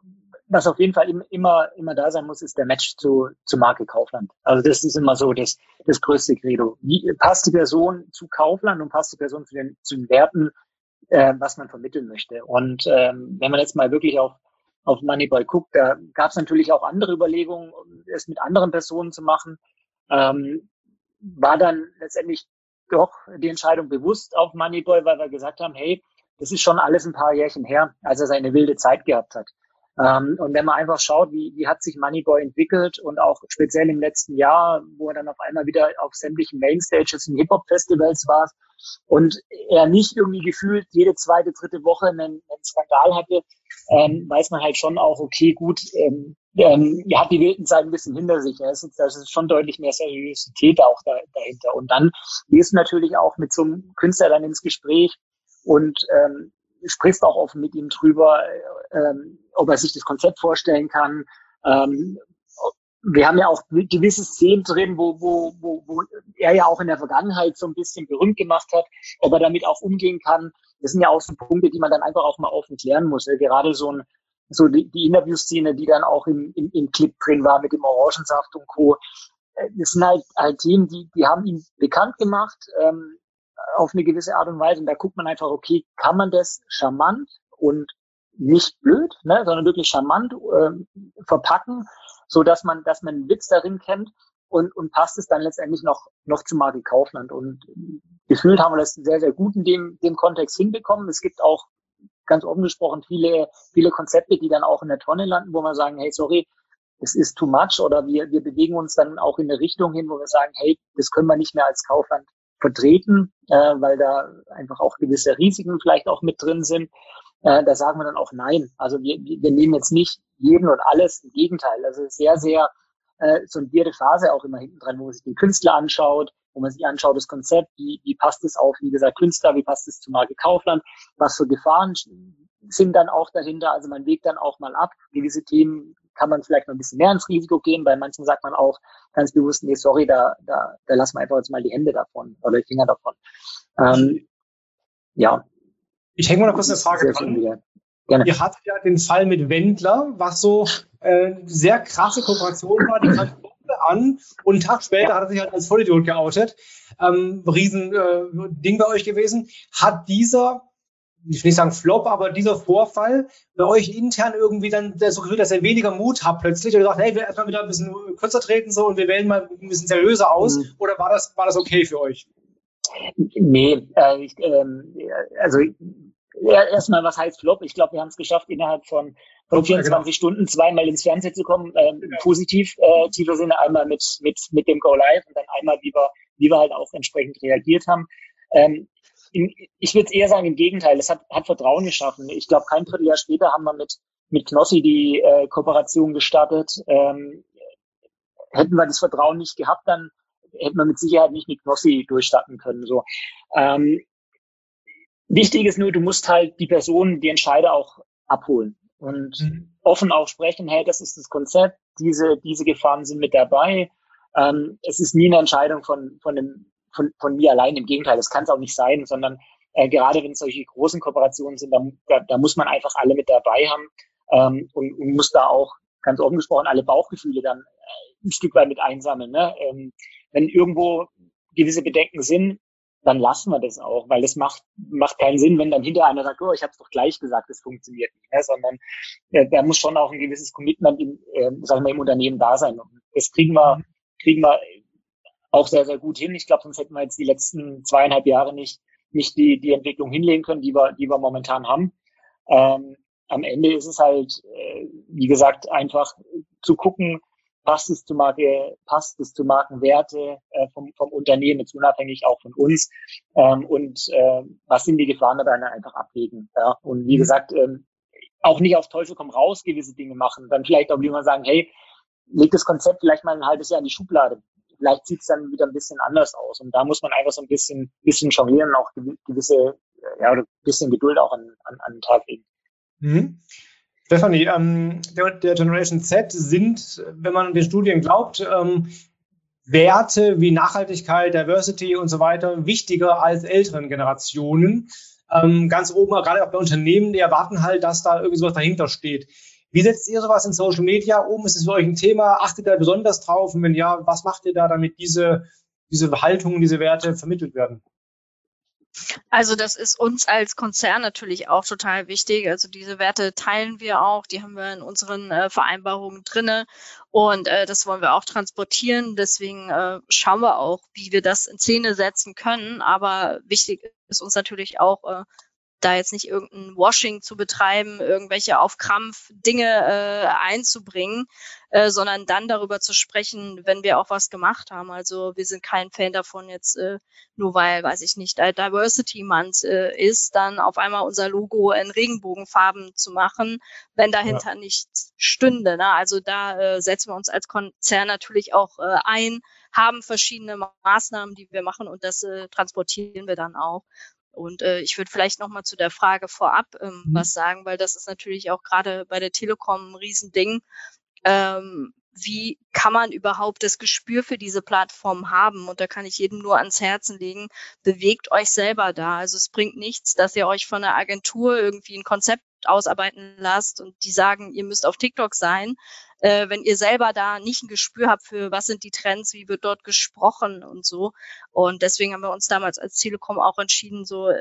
was auf jeden Fall immer, immer da sein muss, ist der Match zu, zu Marke Kaufland. Also das ist immer so das, das größte Credo. Wie passt die Person zu Kaufland und passt die Person zu den, zu den Werten, äh, was man vermitteln möchte. Und ähm, wenn man jetzt mal wirklich auf, auf Moneyboy guckt, da gab es natürlich auch andere Überlegungen, es mit anderen Personen zu machen. Ähm, war dann letztendlich doch die Entscheidung bewusst auf Moneyboy, weil wir gesagt haben, hey, das ist schon alles ein paar Jährchen her, als er seine wilde Zeit gehabt hat. Ähm, und wenn man einfach schaut, wie, wie hat sich Moneyboy entwickelt und auch speziell im letzten Jahr, wo er dann auf einmal wieder auf sämtlichen Mainstages und Hip-Hop-Festivals war und er nicht irgendwie gefühlt jede zweite, dritte Woche einen, einen Skandal hatte, ähm, weiß man halt schon auch, okay, gut, ähm, ähm, er hat die wilden Zeit ein bisschen hinter sich. Ist, das ist schon deutlich mehr Seriosität auch da, dahinter. Und dann gehst du natürlich auch mit so einem Künstler dann ins Gespräch und ähm, sprichst auch offen mit ihm drüber, ähm, ob er sich das Konzept vorstellen kann. Ähm, wir haben ja auch gewisse Szenen drin, wo, wo, wo, wo er ja auch in der Vergangenheit so ein bisschen berühmt gemacht hat, ob er damit auch umgehen kann. Das sind ja auch so Punkte, die man dann einfach auch mal offen klären muss. Gerade so ein so die, die Interviewszene, die dann auch im, im, im Clip drin war mit dem Orangensaft und Co. Äh, das sind halt, halt Themen, die, die haben ihn bekannt gemacht ähm, auf eine gewisse Art und Weise. Und da guckt man einfach, okay, kann man das charmant und nicht blöd, ne, sondern wirklich charmant ähm, verpacken, so dass man, dass man einen Witz darin kennt und, und passt es dann letztendlich noch, noch zu Marke Kaufland. Und gefühlt haben wir das sehr, sehr gut in dem, dem Kontext hinbekommen. Es gibt auch ganz offen gesprochen viele, viele Konzepte, die dann auch in der Tonne landen, wo wir sagen, hey, sorry, das ist too much oder wir, wir bewegen uns dann auch in eine Richtung hin, wo wir sagen, hey, das können wir nicht mehr als Kaufland vertreten, äh, weil da einfach auch gewisse Risiken vielleicht auch mit drin sind. Äh, da sagen wir dann auch nein. Also wir, wir nehmen jetzt nicht jeden und alles, im Gegenteil. Also sehr, sehr äh, sondierte Phase auch immer hinten dran, wo man sich den Künstler anschaut, wo man sich anschaut, das Konzept, wie, wie passt es auf, wie gesagt, Künstler, wie passt es zu Marke Kaufland, was für Gefahren sind dann auch dahinter. Also man wägt dann auch mal ab. Gewisse Themen kann man vielleicht noch ein bisschen mehr ins Risiko gehen. Bei manchen sagt man auch ganz bewusst, nee, sorry, da, da, da lassen wir einfach jetzt mal die Hände davon oder die Finger davon. Ähm, ja. Ich hänge mal noch kurz eine Frage dran. Gerne. Ihr hattet ja den Fall mit Wendler, was so äh, sehr krasse Kooperation war, die kam an und einen Tag später hat er sich halt als Vollidiot geoutet. Ähm, riesen äh, Ding bei euch gewesen. Hat dieser, ich will nicht sagen Flop, aber dieser Vorfall bei euch intern irgendwie dann so gefühlt, dass er weniger Mut hat plötzlich oder sagt, hey, wir erstmal wieder ein bisschen kürzer treten so und wir wählen mal ein bisschen seriöser aus? Mhm. Oder war das, war das okay für euch? Nee, äh, ich, ähm, also ja, erstmal, was heißt Flop? Ich glaube, wir haben es geschafft, innerhalb von, von 24 genau. Stunden zweimal ins Fernsehen zu kommen, ähm, genau. positiv, äh, tiefer Sinne, einmal mit, mit, mit dem Go Live und dann einmal, wie wir, wie wir halt auch entsprechend reagiert haben. Ähm, ich würde eher sagen, im Gegenteil, es hat, hat Vertrauen geschaffen. Ich glaube, kein Vierteljahr später haben wir mit, mit Knossi die äh, Kooperation gestartet. Ähm, hätten wir das Vertrauen nicht gehabt, dann hätten wir mit Sicherheit nicht mit Knossi durchstarten können. So. Ähm, wichtig ist nur, du musst halt die Personen, die Entscheider auch abholen und mhm. offen auch sprechen, hey, das ist das Konzept, diese, diese Gefahren sind mit dabei. Ähm, es ist nie eine Entscheidung von, von, dem, von, von mir allein, im Gegenteil, das kann es auch nicht sein, sondern äh, gerade wenn es solche großen Kooperationen sind, da, da, da muss man einfach alle mit dabei haben ähm, und, und muss da auch ganz offen gesprochen alle Bauchgefühle dann äh, ein Stück weit mit einsammeln. Ne? Ähm, wenn irgendwo gewisse Bedenken sind, dann lassen wir das auch, weil es macht, macht keinen Sinn, wenn dann hinter einer sagt, oh, ich habe es doch gleich gesagt, es funktioniert nicht, ne? sondern äh, da muss schon auch ein gewisses Commitment im, äh, sagen wir, im Unternehmen da sein. Und das kriegen wir, kriegen wir auch sehr, sehr gut hin. Ich glaube, sonst hätten wir jetzt die letzten zweieinhalb Jahre nicht, nicht die, die Entwicklung hinlegen können, die wir, die wir momentan haben. Ähm, am Ende ist es halt, äh, wie gesagt, einfach zu gucken, passt es zur Marke, passt es zu Markenwerte äh, vom, vom Unternehmen, jetzt unabhängig auch von uns. Ähm, und äh, was sind die Gefahren dabei einfach abwägen. Ja? Und wie mhm. gesagt, ähm, auch nicht auf Teufel komm raus gewisse Dinge machen. Dann vielleicht auch lieber sagen, hey, leg das Konzept vielleicht mal ein halbes Jahr in die Schublade. Vielleicht sieht es dann wieder ein bisschen anders aus. Und da muss man einfach so ein bisschen, bisschen jonglieren, auch gewisse, ja, oder ein bisschen Geduld auch an, an, an den Tag legen. Mhm. Stefanie, ähm, der, der, Generation Z sind, wenn man den Studien glaubt, ähm, Werte wie Nachhaltigkeit, Diversity und so weiter wichtiger als älteren Generationen. Ähm, ganz oben, gerade auch bei Unternehmen, die erwarten halt, dass da irgendwie sowas dahinter steht. Wie setzt ihr sowas in Social Media um? Ist es für euch ein Thema? Achtet da besonders drauf? Und wenn ja, was macht ihr da, damit diese, diese Haltungen, diese Werte vermittelt werden? Also das ist uns als Konzern natürlich auch total wichtig. Also diese Werte teilen wir auch, die haben wir in unseren äh, Vereinbarungen drinne und äh, das wollen wir auch transportieren. Deswegen äh, schauen wir auch, wie wir das in Szene setzen können. Aber wichtig ist uns natürlich auch äh, da jetzt nicht irgendein Washing zu betreiben, irgendwelche auf Krampf Dinge äh, einzubringen, äh, sondern dann darüber zu sprechen, wenn wir auch was gemacht haben. Also wir sind kein Fan davon jetzt, äh, nur weil, weiß ich nicht, Diversity Month äh, ist, dann auf einmal unser Logo in Regenbogenfarben zu machen, wenn dahinter ja. nichts stünde. Ne? Also da äh, setzen wir uns als Konzern natürlich auch äh, ein, haben verschiedene Maßnahmen, die wir machen und das äh, transportieren wir dann auch. Und äh, ich würde vielleicht noch mal zu der Frage vorab ähm, mhm. was sagen, weil das ist natürlich auch gerade bei der Telekom ein Riesending. Ähm, wie kann man überhaupt das Gespür für diese Plattform haben? Und da kann ich jedem nur ans Herzen legen, bewegt euch selber da. Also es bringt nichts, dass ihr euch von einer Agentur irgendwie ein Konzept ausarbeiten lasst und die sagen, ihr müsst auf TikTok sein, äh, wenn ihr selber da nicht ein Gespür habt für, was sind die Trends, wie wird dort gesprochen und so. Und deswegen haben wir uns damals als Telekom auch entschieden, so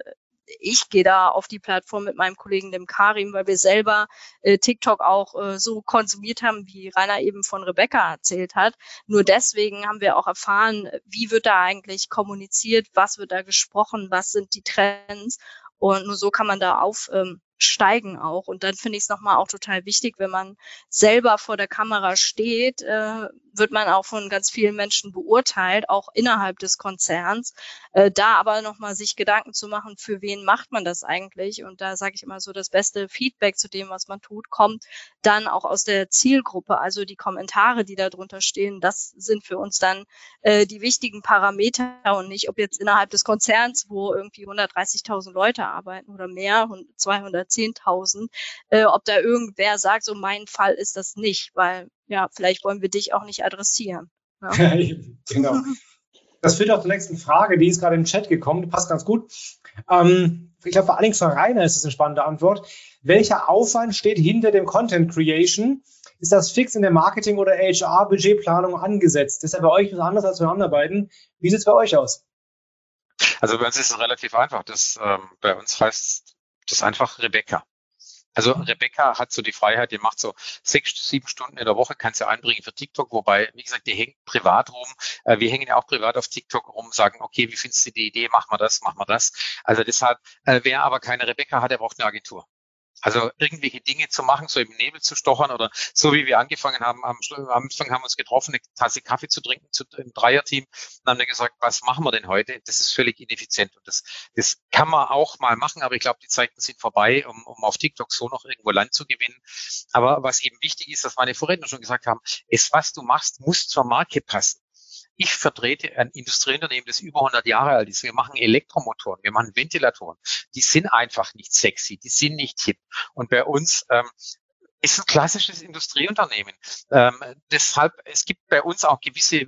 ich gehe da auf die Plattform mit meinem Kollegen dem Karim, weil wir selber äh, TikTok auch äh, so konsumiert haben, wie Rainer eben von Rebecca erzählt hat. Nur deswegen haben wir auch erfahren, wie wird da eigentlich kommuniziert, was wird da gesprochen, was sind die Trends. Und nur so kann man da auf, ähm, steigen auch. Und dann finde ich es nochmal auch total wichtig, wenn man selber vor der Kamera steht, äh, wird man auch von ganz vielen Menschen beurteilt, auch innerhalb des Konzerns. Äh, da aber nochmal sich Gedanken zu machen, für wen macht man das eigentlich? Und da sage ich immer so, das beste Feedback zu dem, was man tut, kommt dann auch aus der Zielgruppe. Also die Kommentare, die da drunter stehen, das sind für uns dann äh, die wichtigen Parameter und nicht, ob jetzt innerhalb des Konzerns, wo irgendwie 130.000 Leute arbeiten oder mehr, 200 10.000, äh, ob da irgendwer sagt, so mein Fall ist das nicht, weil ja, vielleicht wollen wir dich auch nicht adressieren. Ja. genau. Das führt auch zur nächsten Frage, die ist gerade im Chat gekommen, die passt ganz gut. Ähm, ich glaube, vor allen Dingen für Rainer ist das eine spannende Antwort. Welcher Aufwand steht hinter dem Content Creation? Ist das fix in der Marketing- oder HR-Budgetplanung angesetzt? Das ist ja bei euch was anderes als bei anderen beiden. Wie sieht es bei euch aus? Also bei uns ist es relativ einfach. Das, ähm, bei uns heißt das ist einfach Rebecca. Also Rebecca hat so die Freiheit, die macht so sechs, sieben Stunden in der Woche, kann sie einbringen für TikTok, wobei, wie gesagt, die hängt privat rum. Äh, wir hängen ja auch privat auf TikTok rum, sagen, okay, wie findest du die Idee, machen wir das, machen wir das. Also deshalb, äh, wer aber keine Rebecca hat, der braucht eine Agentur. Also irgendwelche Dinge zu machen, so im Nebel zu stochern oder so wie wir angefangen haben, am, Anfang haben wir uns getroffen, eine Tasse Kaffee zu trinken zu, im Dreierteam und haben dann gesagt, was machen wir denn heute? Das ist völlig ineffizient und das, das kann man auch mal machen, aber ich glaube, die Zeiten sind vorbei, um, um auf TikTok so noch irgendwo Land zu gewinnen. Aber was eben wichtig ist, dass meine Vorredner schon gesagt haben, ist, was du machst, muss zur Marke passen. Ich vertrete ein Industrieunternehmen, das über 100 Jahre alt ist. Wir machen Elektromotoren, wir machen Ventilatoren. Die sind einfach nicht sexy, die sind nicht hip. Und bei uns ähm, ist ein klassisches Industrieunternehmen. Ähm, deshalb, es gibt bei uns auch gewisse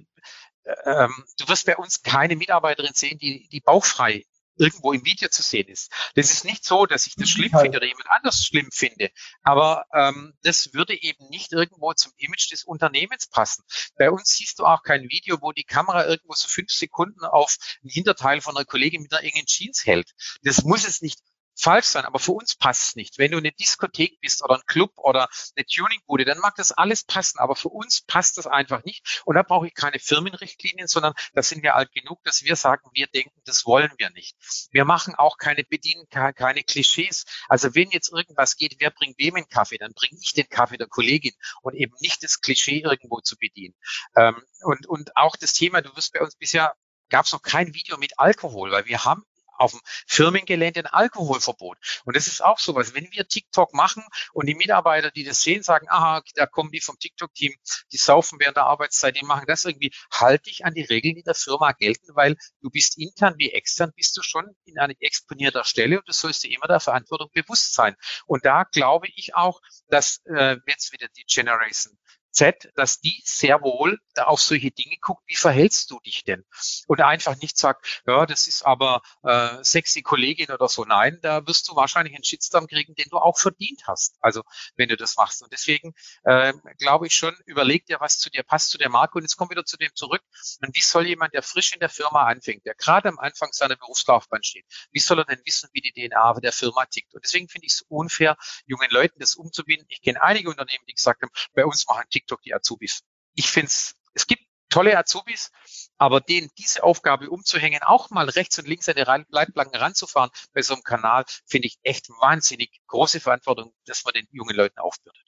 äh, ähm, du wirst bei uns keine Mitarbeiterin sehen, die, die bauchfrei irgendwo im Video zu sehen ist. Das ist nicht so, dass ich das schlimm finde oder jemand anders schlimm finde, aber ähm, das würde eben nicht irgendwo zum Image des Unternehmens passen. Bei uns siehst du auch kein Video, wo die Kamera irgendwo so fünf Sekunden auf ein Hinterteil von einer Kollegin mit einer engen Jeans hält. Das muss es nicht falsch sein, aber für uns passt es nicht. Wenn du eine Diskothek bist oder ein Club oder eine Tuningbude, dann mag das alles passen, aber für uns passt das einfach nicht. Und da brauche ich keine Firmenrichtlinien, sondern da sind wir alt genug, dass wir sagen, wir denken, das wollen wir nicht. Wir machen auch keine Bedienen, keine Klischees. Also wenn jetzt irgendwas geht, wer bringt wem einen Kaffee, dann bringe ich den Kaffee der Kollegin und eben nicht das Klischee irgendwo zu bedienen. Ähm, und, und auch das Thema, du wirst bei uns bisher gab es noch kein Video mit Alkohol, weil wir haben auf dem Firmengelände ein Alkoholverbot. Und das ist auch sowas. Wenn wir TikTok machen und die Mitarbeiter, die das sehen, sagen, aha, da kommen die vom TikTok-Team, die saufen während der Arbeitszeit, die machen das irgendwie, halte ich an die Regeln, die der Firma gelten, weil du bist intern wie extern, bist du schon in einer exponierter Stelle und du sollst dir immer der Verantwortung bewusst sein. Und da glaube ich auch, dass äh, jetzt wieder die Generation Z, dass die sehr wohl auf solche Dinge guckt, wie verhältst du dich denn? Und einfach nicht sagt, ja, das ist aber äh, sexy Kollegin oder so. Nein, da wirst du wahrscheinlich einen Shitstorm kriegen, den du auch verdient hast. Also wenn du das machst. Und deswegen äh, glaube ich schon, überleg dir, was zu dir passt, zu der Marke. Und jetzt kommen wir wieder zu dem zurück. Und wie soll jemand, der frisch in der Firma anfängt, der gerade am Anfang seiner Berufslaufbahn steht, wie soll er denn wissen, wie die DNA der Firma tickt? Und deswegen finde ich es unfair, jungen Leuten das umzubinden. Ich kenne einige Unternehmen, die gesagt haben, bei uns machen TikTok die Azubis. Ich finde es, es gibt tolle Azubis, aber denen diese Aufgabe umzuhängen, auch mal rechts und links an die Leitplanken ranzufahren bei so einem Kanal, finde ich echt wahnsinnig große Verantwortung, dass man den jungen Leuten aufbürdet.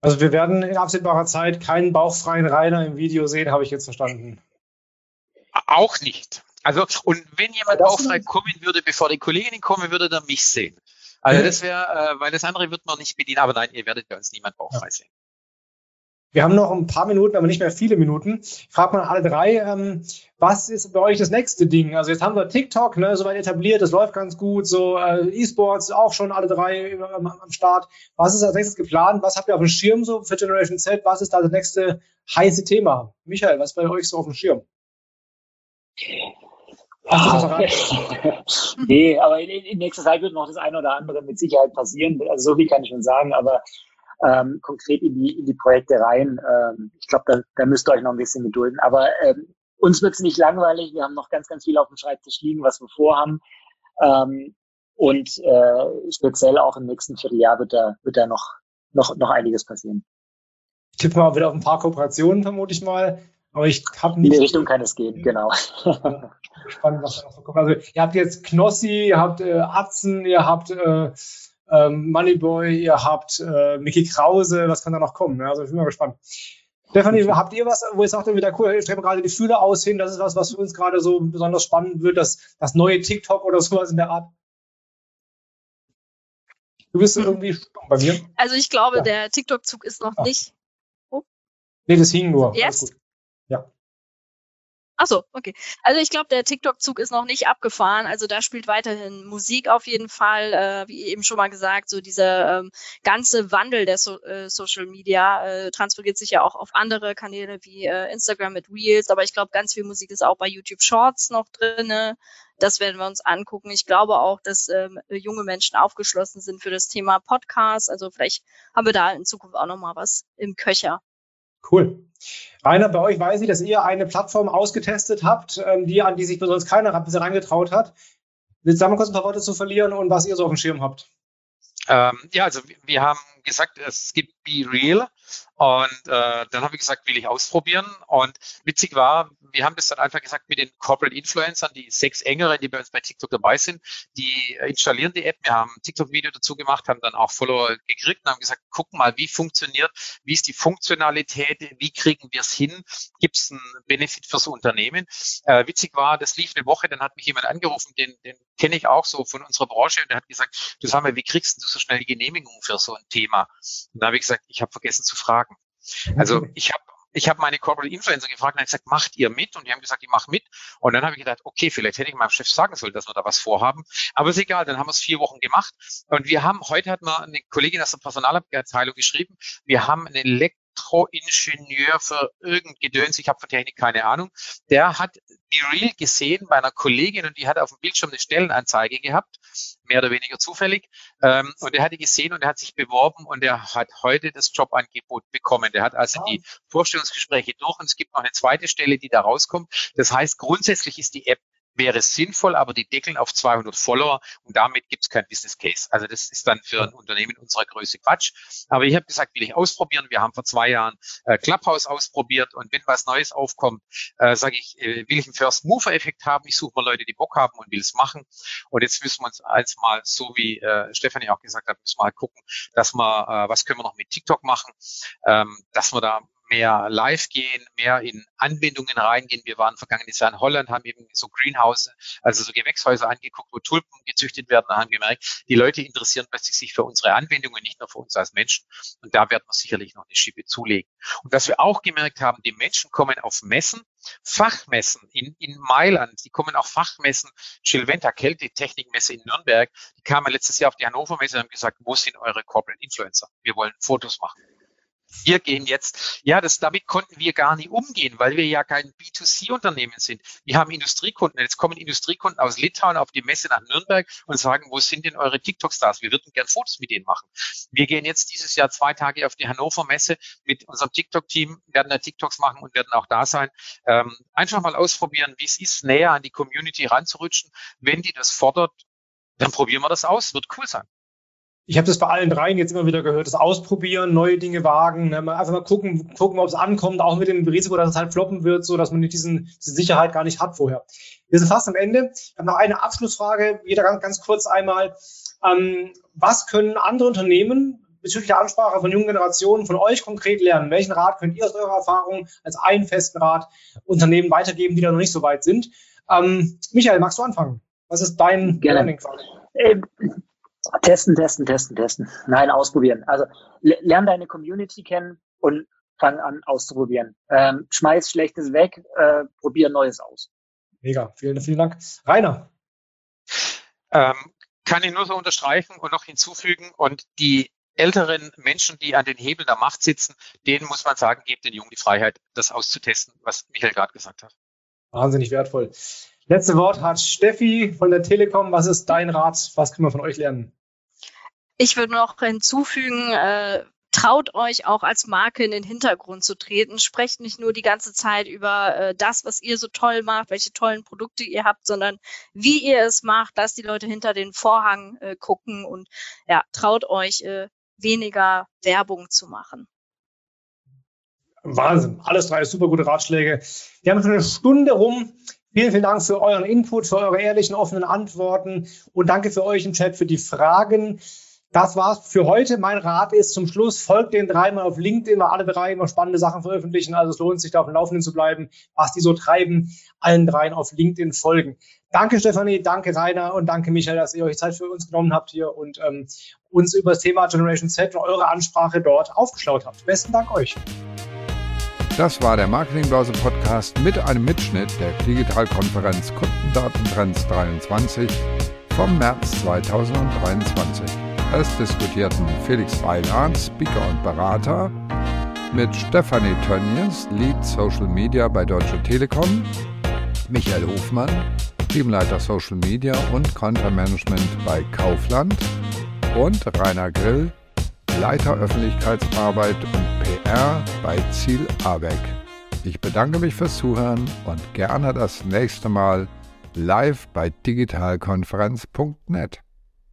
Also wir werden in absehbarer Zeit keinen bauchfreien Rainer im Video sehen, habe ich jetzt verstanden. Auch nicht. Also, und wenn jemand bauchfrei kommen würde, bevor die Kollegin kommen würde, dann mich sehen. Also das wäre, äh, weil das andere wird man nicht bedienen. Aber nein, ihr werdet bei uns niemand bauchfrei ja. sehen. Wir haben noch ein paar Minuten, aber nicht mehr viele Minuten. Ich frage mal alle drei, ähm, was ist bei euch das nächste Ding? Also jetzt haben wir TikTok, ne, soweit etabliert, das läuft ganz gut. So äh, E-Sports auch schon alle drei ähm, am Start. Was ist als nächstes geplant? Was habt ihr auf dem Schirm so für Generation Z? Was ist da das nächste heiße Thema? Michael, was ist bei euch so auf dem Schirm? Ah, nee, aber in, in nächster Zeit wird noch das eine oder andere mit Sicherheit passieren. Also so viel kann ich schon sagen, aber ähm, konkret in die, in die Projekte rein. Ähm, ich glaube, da, da müsst ihr euch noch ein bisschen gedulden. Aber ähm, uns wird es nicht langweilig. Wir haben noch ganz, ganz viel auf dem Schreibtisch liegen, was wir vorhaben. Ähm, und äh, speziell auch im nächsten Vierteljahr wird da, wird da noch, noch, noch einiges passieren. Ich tippe mal wieder auf ein paar Kooperationen, vermute ich mal. Aber ich habe nicht. In die Richtung kann es gehen, genau. Spannend, was da noch so kommt. Also, ihr habt jetzt Knossi, ihr habt äh, Atzen, ihr habt äh, ähm, Moneyboy, ihr habt äh, Mickey Krause, was kann da noch kommen? Ja, also ich bin mal gespannt. Stefanie, habt ihr was, wo ihr sagt, wieder cool, ich strecke gerade die Fühler aus hin, das ist was, was für uns gerade so besonders spannend wird, das, das neue TikTok oder sowas in der Art? Du bist irgendwie bei mir. Also ich glaube, ja. der TikTok-Zug ist noch ah. nicht. Oh. Nee, das hing nur. Jetzt? Ja. Ach so, okay. Also ich glaube, der TikTok-Zug ist noch nicht abgefahren. Also da spielt weiterhin Musik auf jeden Fall. Äh, wie eben schon mal gesagt, so dieser ähm, ganze Wandel der so äh, Social Media äh, transferiert sich ja auch auf andere Kanäle wie äh, Instagram mit Reels. Aber ich glaube, ganz viel Musik ist auch bei YouTube Shorts noch drinne. Das werden wir uns angucken. Ich glaube auch, dass ähm, junge Menschen aufgeschlossen sind für das Thema Podcast. Also vielleicht haben wir da in Zukunft auch noch mal was im Köcher. Cool. Rainer, bei euch weiß ich, dass ihr eine Plattform ausgetestet habt, ähm, die, an die sich besonders keiner bisher reingetraut hat. Willst du da mal kurz ein paar Worte zu verlieren und was ihr so auf dem Schirm habt? Ähm, ja, also wir haben gesagt, es gibt Be Real. Und äh, dann habe ich gesagt, will ich ausprobieren. Und witzig war, wir haben das dann einfach gesagt mit den Corporate Influencern, die sechs engeren, die bei uns bei TikTok dabei sind, die installieren die App. Wir haben ein TikTok-Video dazu gemacht, haben dann auch Follower gekriegt und haben gesagt, guck mal, wie funktioniert, wie ist die Funktionalität, wie kriegen wir es hin, gibt es einen Benefit fürs Unternehmen. Äh, witzig war, das lief eine Woche, dann hat mich jemand angerufen, den, den kenne ich auch so von unserer Branche und der hat gesagt, du sag mal, wie kriegst du so schnell die Genehmigung für so ein Thema? Und da habe ich gesagt, ich habe vergessen zu fragen. Also ich habe ich habe meine Corporate Influencer gefragt und habe gesagt, macht ihr mit? Und die haben gesagt, ich mache mit. Und dann habe ich gedacht, okay, vielleicht hätte ich meinem Chef sagen sollen, dass wir da was vorhaben. Aber ist egal, dann haben wir es vier Wochen gemacht. Und wir haben, heute hat mir eine Kollegin aus der Personalabteilung geschrieben, wir haben einen Elektroingenieur für irgendein Gedöns, ich habe von Technik keine Ahnung, der hat die Real gesehen bei einer Kollegin und die hat auf dem Bildschirm eine Stellenanzeige gehabt, mehr oder weniger zufällig. Ähm, und er hat die gesehen und er hat sich beworben und er hat heute das Jobangebot bekommen. Der hat also die Vorstellungsgespräche durch und es gibt noch eine zweite Stelle, die da rauskommt. Das heißt, grundsätzlich ist die App wäre sinnvoll, aber die deckeln auf 200 Follower und damit gibt es kein Business Case. Also das ist dann für ein Unternehmen unserer Größe Quatsch. Aber ich habe gesagt, will ich ausprobieren. Wir haben vor zwei Jahren äh, Clubhouse ausprobiert und wenn was Neues aufkommt, äh, sage ich, äh, will ich einen First Mover Effekt haben. Ich suche mal Leute, die Bock haben und will es machen. Und jetzt müssen wir uns als mal, so wie äh, Stefanie auch gesagt hat, müssen wir mal gucken, dass wir, äh, was können wir noch mit TikTok machen, ähm, dass wir da mehr live gehen, mehr in Anbindungen reingehen. Wir waren vergangenes Jahr in Holland, haben eben so Greenhouse, also so Gewächshäuser angeguckt, wo Tulpen gezüchtet werden haben gemerkt, die Leute interessieren plötzlich sich für unsere Anwendungen, nicht nur für uns als Menschen. Und da werden wir sicherlich noch eine Schippe zulegen. Und was wir auch gemerkt haben, die Menschen kommen auf Messen, Fachmessen in, in Mailand, die kommen auch Fachmessen, Chilventa Kältetechnikmesse in Nürnberg, die kamen letztes Jahr auf die Hannover Messe und haben gesagt, wo sind eure Corporate Influencer? Wir wollen Fotos machen wir gehen jetzt, ja, das, damit konnten wir gar nicht umgehen, weil wir ja kein B2C-Unternehmen sind. Wir haben Industriekunden. Jetzt kommen Industriekunden aus Litauen auf die Messe nach Nürnberg und sagen, wo sind denn eure TikTok-Stars? Wir würden gern Fotos mit denen machen. Wir gehen jetzt dieses Jahr zwei Tage auf die Hannover Messe mit unserem TikTok-Team, werden da TikToks machen und werden auch da sein. Ähm, einfach mal ausprobieren, wie es ist, näher an die Community ranzurutschen. Wenn die das fordert, dann probieren wir das aus. Wird cool sein ich habe das bei allen dreien jetzt immer wieder gehört, das Ausprobieren, neue Dinge wagen, ne? einfach mal gucken, gucken, ob es ankommt, auch mit dem Risiko, dass es halt floppen wird, so dass man nicht diesen, diese Sicherheit gar nicht hat vorher. Wir sind fast am Ende. Ich habe noch eine Abschlussfrage, jeder ganz, ganz kurz einmal. Ähm, was können andere Unternehmen bezüglich der Ansprache von jungen Generationen von euch konkret lernen? Welchen Rat könnt ihr aus eurer Erfahrung als einen festen Rat Unternehmen weitergeben, die da noch nicht so weit sind? Ähm, Michael, magst du anfangen? Was ist dein Gerne. Learning quasi? Testen, testen, testen, testen. Nein, ausprobieren. Also lern deine Community kennen und fang an auszuprobieren. Ähm, schmeiß Schlechtes weg, äh, probier Neues aus. Mega, vielen, vielen Dank. Rainer. Ähm, kann ich nur so unterstreichen und noch hinzufügen und die älteren Menschen, die an den Hebeln der Macht sitzen, denen muss man sagen, gebt den Jungen die Freiheit, das auszutesten, was Michael gerade gesagt hat. Wahnsinnig wertvoll. Letzte Wort hat Steffi von der Telekom. Was ist dein Rat? Was können wir von euch lernen? Ich würde noch hinzufügen, äh, traut euch auch als Marke in den Hintergrund zu treten. Sprecht nicht nur die ganze Zeit über äh, das, was ihr so toll macht, welche tollen Produkte ihr habt, sondern wie ihr es macht. Lasst die Leute hinter den Vorhang äh, gucken und ja, traut euch äh, weniger Werbung zu machen. Wahnsinn. Alles drei super gute Ratschläge. Wir haben schon eine Stunde rum. Vielen, vielen Dank für euren Input, für eure ehrlichen, offenen Antworten und danke für euch im Chat für die Fragen. Das war's für heute. Mein Rat ist zum Schluss, folgt den drei mal auf LinkedIn, weil alle drei immer spannende Sachen veröffentlichen. Also es lohnt sich, da auf dem Laufenden zu bleiben, was die so treiben. Allen dreien auf LinkedIn folgen. Danke Stefanie, danke Rainer und danke Michael, dass ihr euch Zeit für uns genommen habt hier und ähm, uns über das Thema Generation Z und eure Ansprache dort aufgeschlaut habt. Besten Dank euch. Das war der Marketingbörse Podcast mit einem Mitschnitt der Digitalkonferenz Kundendatentrends 23 vom März 2023. Es diskutierten Felix Beilhardt, Speaker und Berater, mit Stefanie Tönnies, Lead Social Media bei Deutsche Telekom, Michael Hofmann, Teamleiter Social Media und Content Management bei Kaufland und Rainer Grill, Leiter Öffentlichkeitsarbeit und PR bei Ziel ABEC. Ich bedanke mich fürs Zuhören und gerne das nächste Mal live bei digitalkonferenz.net.